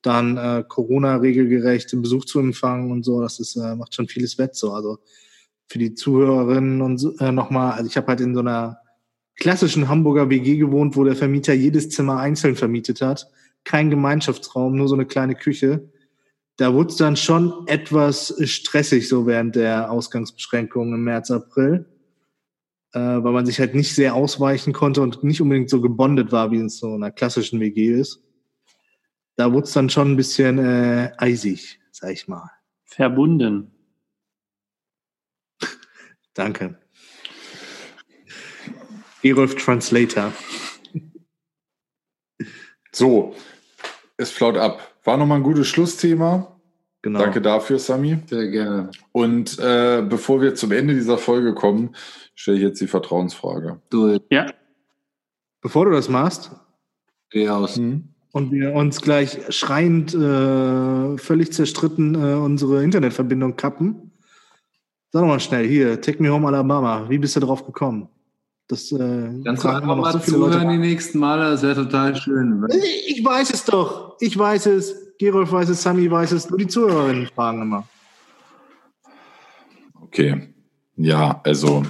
dann äh, Corona-regelgerecht den Besuch zu empfangen und so. Das ist, äh, macht schon vieles wett so. Also für die Zuhörerinnen und so, äh, nochmal, also ich habe halt in so einer klassischen Hamburger WG gewohnt, wo der Vermieter jedes Zimmer einzeln vermietet hat. Kein Gemeinschaftsraum, nur so eine kleine Küche. Da wurde es dann schon etwas stressig, so während der Ausgangsbeschränkungen im März, April. Äh, weil man sich halt nicht sehr ausweichen konnte und nicht unbedingt so gebondet war, wie es so in einer klassischen WG ist. Da wurde es dann schon ein bisschen äh, eisig, sag ich mal. Verbunden. [laughs] Danke. Gerolf Translator. So, es flaut ab. War nochmal ein gutes Schlussthema. Genau. Danke dafür, Sami. Sehr gerne. Und äh, bevor wir zum Ende dieser Folge kommen, stelle ich jetzt die Vertrauensfrage. Du, Ja, Bevor du das machst, geh aus. Hm? und wir uns gleich schreiend, äh, völlig zerstritten äh, unsere Internetverbindung kappen. Sag doch mal schnell, hier, Take Me Home Alabama, wie bist du drauf gekommen? Das äh, Kannst du einfach mal zuhören die nächsten Male, das wäre total schön. Ich weiß es doch, ich weiß es, Gerolf weiß es, Sami weiß es, nur die Zuhörerinnen fragen immer. Okay, ja, also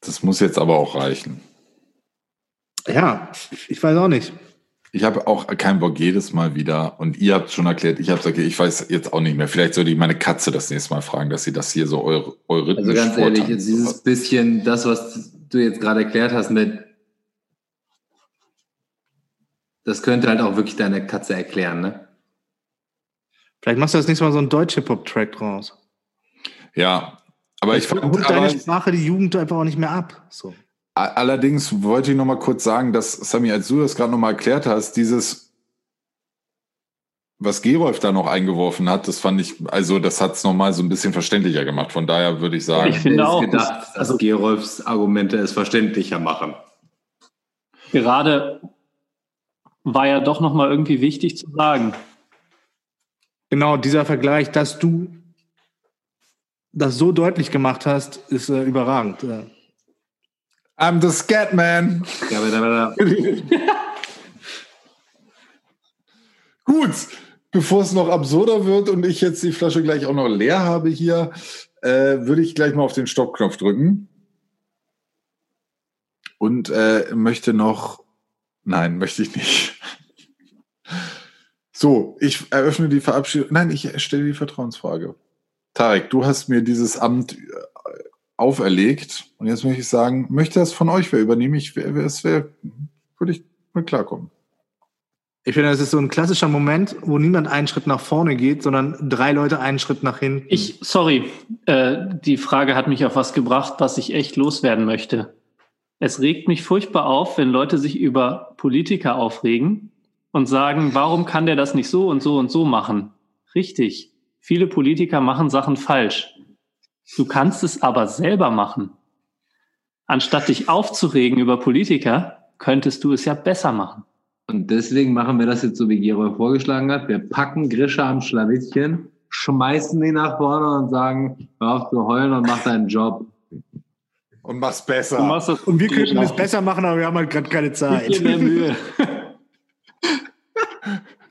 das muss jetzt aber auch reichen. Ja, ich weiß auch nicht. Ich habe auch keinen Bock jedes Mal wieder. Und ihr habt schon erklärt, ich habe gesagt, ich weiß jetzt auch nicht mehr. Vielleicht sollte ich meine Katze das nächste Mal fragen, dass sie das hier so eure eure Also ganz ehrlich, jetzt dieses bisschen, das, was du jetzt gerade erklärt hast mit, das könnte halt auch wirklich deine Katze erklären, ne? Vielleicht machst du das nächste Mal so einen Deutsch-Hip-Hop-Track draus. Ja, aber ich fand. Holt deine Sprache die Jugend einfach auch nicht mehr ab. So. Allerdings wollte ich noch mal kurz sagen, dass Sami, als du das gerade noch mal erklärt hast, dieses, was Gerolf da noch eingeworfen hat, das fand ich, also das hat es noch mal so ein bisschen verständlicher gemacht. Von daher würde ich sagen, ich finde auch, gedacht, dass also, Gerolfs Argumente es verständlicher machen. Gerade war ja doch noch mal irgendwie wichtig zu sagen. Genau, dieser Vergleich, dass du das so deutlich gemacht hast, ist äh, überragend. I'm the scat man. [laughs] Gut, bevor es noch absurder wird und ich jetzt die Flasche gleich auch noch leer habe hier, äh, würde ich gleich mal auf den Stoppknopf drücken. Und äh, möchte noch. Nein, möchte ich nicht. So, ich eröffne die Verabschiedung. Nein, ich stelle die Vertrauensfrage. Tarek, du hast mir dieses Amt äh, auferlegt. Und jetzt möchte ich sagen, möchte das von euch wer übernehmen? Ich, es wäre, würde ich mal klarkommen. Ich finde, das ist so ein klassischer Moment, wo niemand einen Schritt nach vorne geht, sondern drei Leute einen Schritt nach hinten. Ich, sorry, äh, die Frage hat mich auf was gebracht, was ich echt loswerden möchte. Es regt mich furchtbar auf, wenn Leute sich über Politiker aufregen und sagen, warum kann der das nicht so und so und so machen? Richtig. Viele Politiker machen Sachen falsch. Du kannst es aber selber machen. Anstatt dich aufzuregen über Politiker, könntest du es ja besser machen. Und deswegen machen wir das jetzt so, wie Gero vorgeschlagen hat. Wir packen Grisha am Schlawittchen, schmeißen ihn nach vorne und sagen, hör auf zu heulen und mach deinen Job. Und mach's besser. Und, und wir könnten es besser machen, aber wir haben halt gerade keine Zeit. [laughs]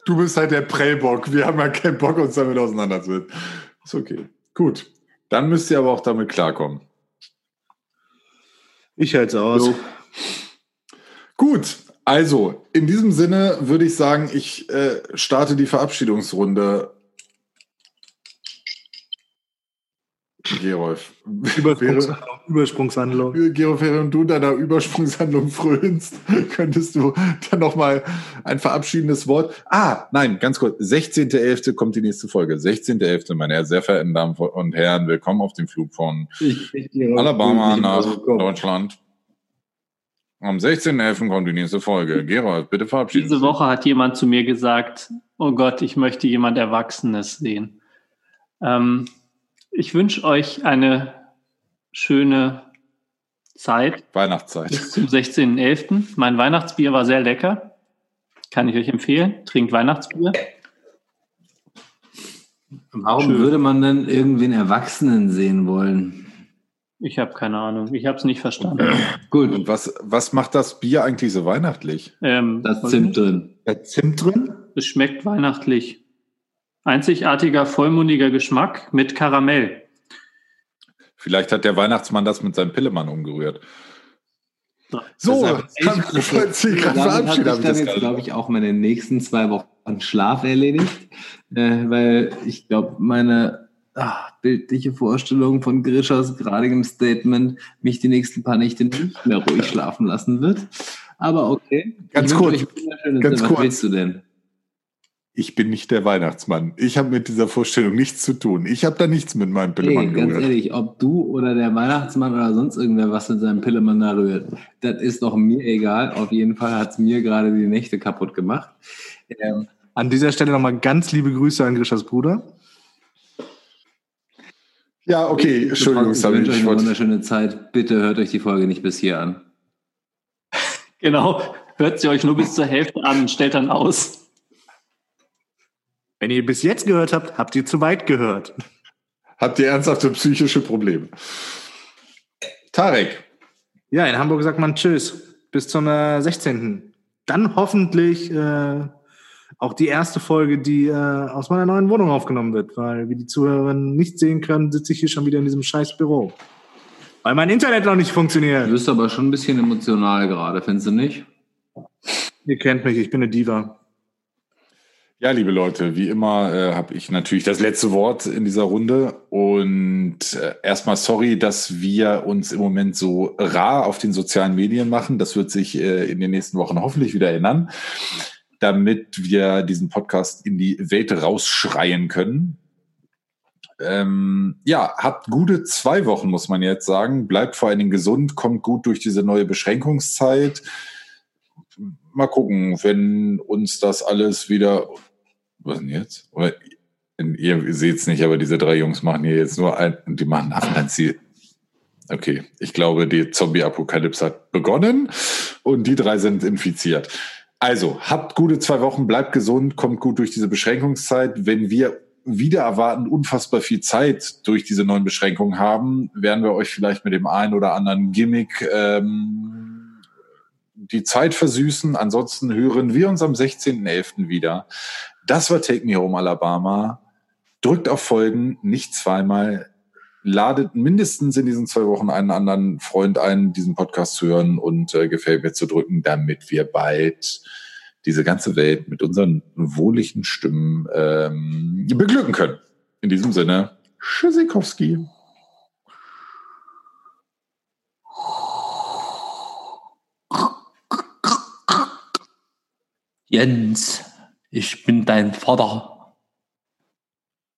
du bist halt der Prellbock. Wir haben ja keinen Bock, uns damit auseinanderzusetzen. Ist okay. Gut. Dann müsst ihr aber auch damit klarkommen. Ich halte es aus. So. Gut, also in diesem Sinne würde ich sagen, ich äh, starte die Verabschiedungsrunde Gerolf. Übersprungshandlung. Übersprungshandlung. Gerolf, während du deiner Übersprungshandlung frönst, [laughs] könntest du dann nochmal ein verabschiedendes Wort. Ah, nein, ganz kurz. 16.11. kommt die nächste Folge. 16.11., meine sehr verehrten Damen und Herren, willkommen auf dem Flug von ich, ich, Alabama nach Deutschland. Am 16.11. kommt die nächste Folge. Gerolf, bitte verabschieden. Diese Woche hat jemand zu mir gesagt, oh Gott, ich möchte jemand Erwachsenes sehen. Ähm, ich wünsche euch eine schöne Zeit. Weihnachtszeit. Bis zum 16.11. Mein Weihnachtsbier war sehr lecker. Kann ich euch empfehlen. Trinkt Weihnachtsbier. Warum Schön. würde man denn irgendwen Erwachsenen sehen wollen? Ich habe keine Ahnung. Ich habe es nicht verstanden. Gut. Und was, was macht das Bier eigentlich so weihnachtlich? Ähm, das Zimt drin. Der Zimt drin? Es schmeckt weihnachtlich. Einzigartiger, vollmundiger Geschmack mit Karamell. Vielleicht hat der Weihnachtsmann das mit seinem Pillemann umgerührt. So, dann verabschiedet habe ich das jetzt, glaube ich, auch meine nächsten zwei Wochen Schlaf erledigt, äh, weil ich glaube, meine ach, bildliche Vorstellung von Grishas geradigem Statement mich die nächsten paar Nächte nicht mehr ruhig schlafen lassen wird. Aber okay. Ganz kurz. Ganz Was willst du denn? Ich bin nicht der Weihnachtsmann. Ich habe mit dieser Vorstellung nichts zu tun. Ich habe da nichts mit meinem Pillemann hey, ganz gerührt. ehrlich, ob du oder der Weihnachtsmann oder sonst irgendwer was mit seinem Pillemann da rührt, das ist doch mir egal. Auf jeden Fall hat es mir gerade die Nächte kaputt gemacht. Ähm, an dieser Stelle nochmal ganz liebe Grüße an Grishas Bruder. Ja, okay, Entschuldigung, ich wünsche euch eine wunderschöne Zeit. Bitte hört euch die Folge nicht bis hier an. Genau, hört sie euch nur bis zur Hälfte an und stellt dann aus. Wenn ihr bis jetzt gehört habt, habt ihr zu weit gehört. Habt ihr ernsthafte psychische Probleme? Tarek. Ja, in Hamburg sagt man Tschüss. Bis zum äh, 16. Dann hoffentlich äh, auch die erste Folge, die äh, aus meiner neuen Wohnung aufgenommen wird, weil wie die Zuhörerinnen nicht sehen können, sitze ich hier schon wieder in diesem scheiß Büro. Weil mein Internet noch nicht funktioniert. Du bist aber schon ein bisschen emotional gerade, findest du nicht? Ihr kennt mich, ich bin eine Diva. Ja, liebe Leute, wie immer äh, habe ich natürlich das letzte Wort in dieser Runde. Und äh, erstmal sorry, dass wir uns im Moment so rar auf den sozialen Medien machen. Das wird sich äh, in den nächsten Wochen hoffentlich wieder ändern, damit wir diesen Podcast in die Welt rausschreien können. Ähm, ja, habt gute zwei Wochen, muss man jetzt sagen. Bleibt vor allen Dingen gesund, kommt gut durch diese neue Beschränkungszeit. Mal gucken, wenn uns das alles wieder was denn jetzt? Oder, ihr seht es nicht, aber diese drei Jungs machen hier jetzt nur ein, die machen Affenziel. Okay, ich glaube, die Zombie-Apokalypse hat begonnen und die drei sind infiziert. Also, habt gute zwei Wochen, bleibt gesund, kommt gut durch diese Beschränkungszeit. Wenn wir wieder erwarten unfassbar viel Zeit durch diese neuen Beschränkungen haben, werden wir euch vielleicht mit dem einen oder anderen Gimmick ähm, die Zeit versüßen. Ansonsten hören wir uns am 16.11. wieder. Das war Take Me Home Alabama. Drückt auf Folgen, nicht zweimal. Ladet mindestens in diesen zwei Wochen einen anderen Freund ein, diesen Podcast zu hören und äh, gefällt mir zu drücken, damit wir bald diese ganze Welt mit unseren wohligen Stimmen ähm, beglücken können. In diesem Sinne, Tschüssikowski. Jens. Ich bin dein Vater.